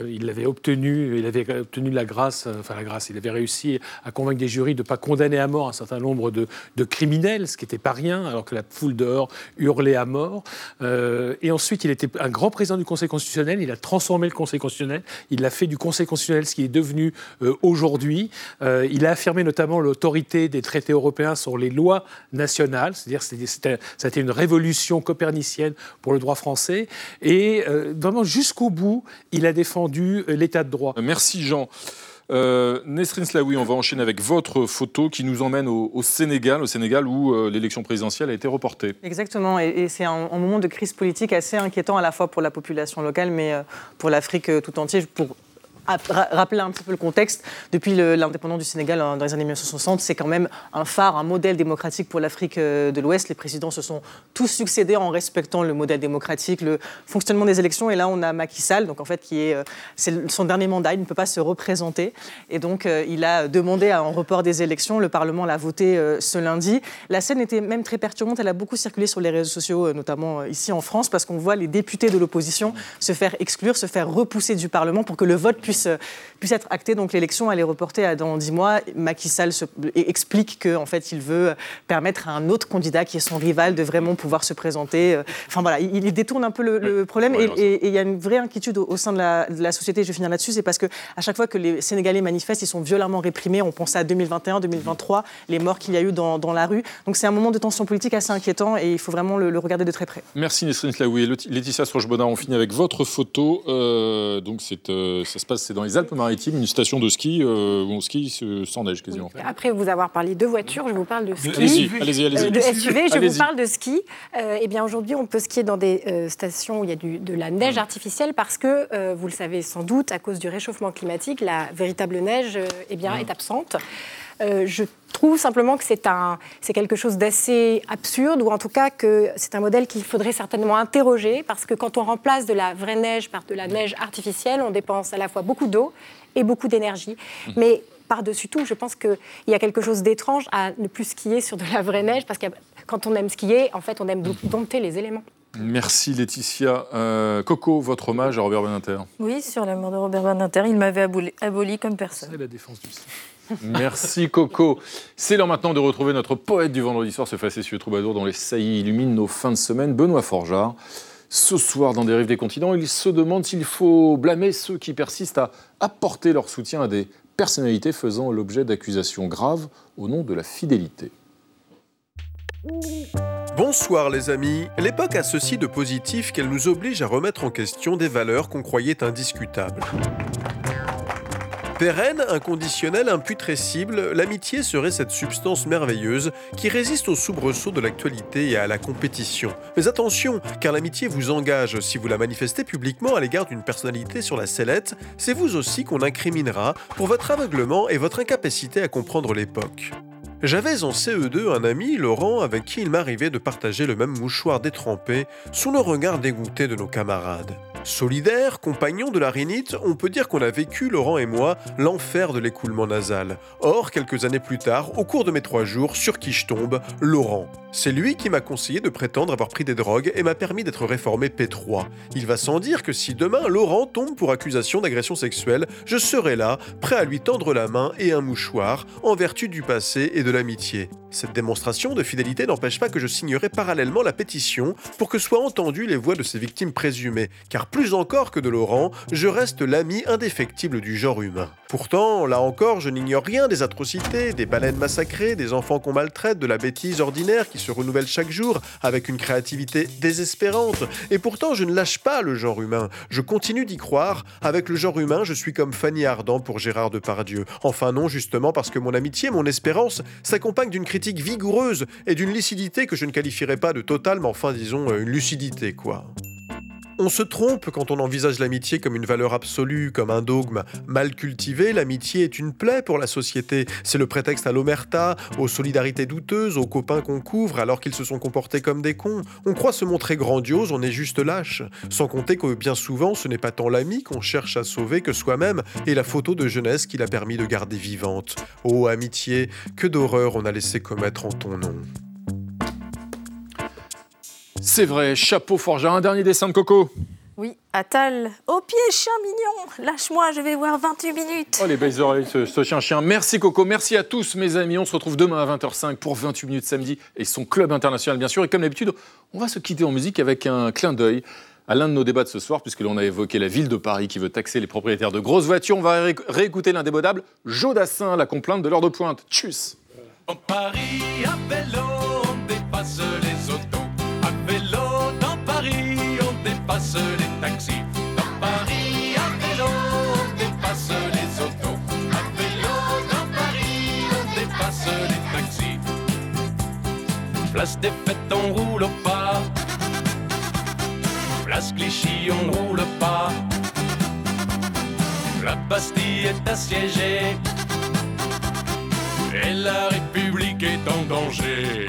il avait obtenu, il avait obtenu la grâce, enfin la grâce, il avait réussi à convaincre des jurys de ne pas condamner à mort un certain nombre de, criminels, ce qui n'était pas rien, alors que la foule dehors hurlait à mort. Euh, et ensuite, il était un grand président du Conseil constitutionnel, il a transformé le Conseil constitutionnel, il a fait du Conseil constitutionnel ce qui est devenu euh, aujourd'hui. Euh, il a affirmé notamment l'autorité des traités européens sur les lois nationales, c'est-à-dire que ça a été une révolution copernicienne pour le droit français. Et vraiment, jusqu'au bout, il a défendu l'état de droit. Merci Jean. Euh, Nesrin Slaoui, on va enchaîner avec votre photo qui nous emmène au, Sénégal, au Sénégal où euh, l'élection présidentielle a été reportée. Exactement, et, c'est un, moment de crise politique assez inquiétant à la fois pour la population locale, mais euh, pour l'Afrique tout entière, rappeler un petit peu le contexte, depuis l'indépendance du Sénégal dans les années 1960, c'est quand même un phare, un modèle démocratique pour l'Afrique euh, de l'Ouest. Les présidents se sont tous succédés en respectant le modèle démocratique, le fonctionnement des élections. Et là, on a Macky Sall, donc en fait, qui est, euh, son dernier mandat, il ne peut pas se représenter. Et donc, euh, il a demandé un report des élections. Le Parlement l'a voté ce lundi. La scène était même très perturbante. Elle a beaucoup circulé sur les réseaux sociaux, notamment ici en France, parce qu'on voit les députés de l'opposition se faire exclure, se faire repousser du Parlement pour que le vote puisse puisse, être acté. Donc l'élection, elle est reportée à dans dix mois. Macky Sall explique qu'en en fait, il veut permettre à un autre candidat qui est son rival de vraiment pouvoir se présenter. Enfin voilà, il, détourne un peu le, problème. et il y a une vraie inquiétude au, sein de la, société, je vais finir là-dessus, c'est parce que à chaque fois que les Sénégalais manifestent, ils sont violemment réprimés. On pense à 2021, 2023, les morts qu'il y a eu dans, la rue. Donc c'est un moment de tension politique assez inquiétant et il faut vraiment le, regarder de très près. Merci Nesrine Slaoui. Laetitia Sroche-Bonard, on finit avec votre photo. Euh, donc euh, ça se passe c'est dans les Alpes-Maritimes, une station de ski euh, où on skie sans neige quasiment. Après vous avoir parlé de voitures, je vous parle de ski. Allez-y, allez-y. Allez euh, de SUV, je vous parle de ski. Euh, eh bien aujourd'hui, on peut skier dans des stations où il y a du, de la neige artificielle parce que, vous le savez sans doute, à cause du réchauffement climatique, la véritable neige eh bien, est absente. Je trouve simplement que c'est un, c'est quelque chose d'assez absurde, ou en tout cas que c'est un modèle qu'il faudrait certainement interroger, parce que quand on remplace de la vraie neige par de la neige artificielle, on dépense à la fois beaucoup d'eau et beaucoup d'énergie. Mmh. Mais par-dessus tout, je pense qu'il y a quelque chose d'étrange à ne plus skier sur de la vraie neige, parce que quand on aime skier, en fait, on aime dompter les éléments. Merci Laetitia. Euh, Coco, votre hommage à Robert Badinter. Oui, sur la mort de Robert Badinter, il m'avait aboli, aboli comme personne. C'est la défense du Merci Coco. C'est l'heure maintenant de retrouver notre poète du vendredi soir, ce facétieux troubadour dont les saillies illuminent nos fins de semaine, Benoît Forgeard. Ce soir, dans Des Rives des Continents, il se demande s'il faut blâmer ceux qui persistent à apporter leur soutien à des personnalités faisant l'objet d'accusations graves au nom de la fidélité. Bonsoir les amis. L'époque a ceci de positif qu'elle nous oblige à remettre en question des valeurs qu'on croyait indiscutables. Pérenne, inconditionnelle, imputrescible, l'amitié serait cette substance merveilleuse qui résiste aux soubresauts de l'actualité et à la compétition. Mais attention, car l'amitié vous engage si vous la manifestez publiquement à l'égard d'une personnalité sur la sellette, c'est vous aussi qu'on incriminera pour votre aveuglement et votre incapacité à comprendre l'époque. J'avais en CE2 un ami, Laurent, avec qui il m'arrivait de partager le même mouchoir détrempé sous le regard dégoûté de nos camarades. Solidaires, compagnons de la rhinite, on peut dire qu'on a vécu, Laurent et moi, l'enfer de l'écoulement nasal. Or, quelques années plus tard, au cours de mes trois jours, sur qui je tombe Laurent. C'est lui qui m'a conseillé de prétendre avoir pris des drogues et m'a permis d'être réformé P3. Il va sans dire que si demain Laurent tombe pour accusation d'agression sexuelle, je serai là, prêt à lui tendre la main et un mouchoir, en vertu du passé et de l'amitié. Cette démonstration de fidélité n'empêche pas que je signerai parallèlement la pétition pour que soient entendues les voix de ces victimes présumées, car plus encore que de Laurent, je reste l'ami indéfectible du genre humain. Pourtant, là encore, je n'ignore rien des atrocités, des baleines massacrées, des enfants qu'on maltraite, de la bêtise ordinaire qui se renouvelle chaque jour avec une créativité désespérante. Et pourtant, je ne lâche pas le genre humain. Je continue d'y croire. Avec le genre humain, je suis comme Fanny Ardant pour Gérard Depardieu. Enfin non, justement parce que mon amitié, mon espérance s'accompagne d'une critique vigoureuse et d'une lucidité que je ne qualifierais pas de totale, mais enfin disons euh, une lucidité quoi. On se trompe quand on envisage l'amitié comme une valeur absolue, comme un dogme. Mal cultivé, l'amitié est une plaie pour la société. C'est le prétexte à l'omerta, aux solidarités douteuses, aux copains qu'on couvre alors qu'ils se sont comportés comme des cons. On croit se montrer grandiose, on est juste lâche. Sans compter que bien souvent, ce n'est pas tant l'ami qu'on cherche à sauver que soi-même et la photo de jeunesse qu'il a permis de garder vivante. Oh amitié, que d'horreur on a laissé commettre en ton nom. C'est vrai, chapeau forgé. Un dernier dessin de Coco. Oui, Attal, au pied, chien mignon, lâche-moi, je vais voir 28 minutes. Oh, les belles oreilles, ce, ce chien-chien. Merci Coco, merci à tous mes amis. On se retrouve demain à 20h05 pour 28 minutes samedi et son club international, bien sûr. Et comme d'habitude, on va se quitter en musique avec un clin d'œil à l'un de nos débats de ce soir, puisque l'on a évoqué la ville de Paris qui veut taxer les propriétaires de grosses voitures. On va ré- réécouter l'indémodable Jodassin, la complainte de l'heure de pointe. Tchuss En Paris, à vélo, on dépasse les. Vélo, dans Paris, on dépasse les taxis. Dans Paris, à vélo, on dépasse les autos. À vélo, dans Paris, on dépasse les taxis. Place des fêtes, on roule pas. Place Clichy, on roule pas. La Bastille est assiégée. Et la République est en danger.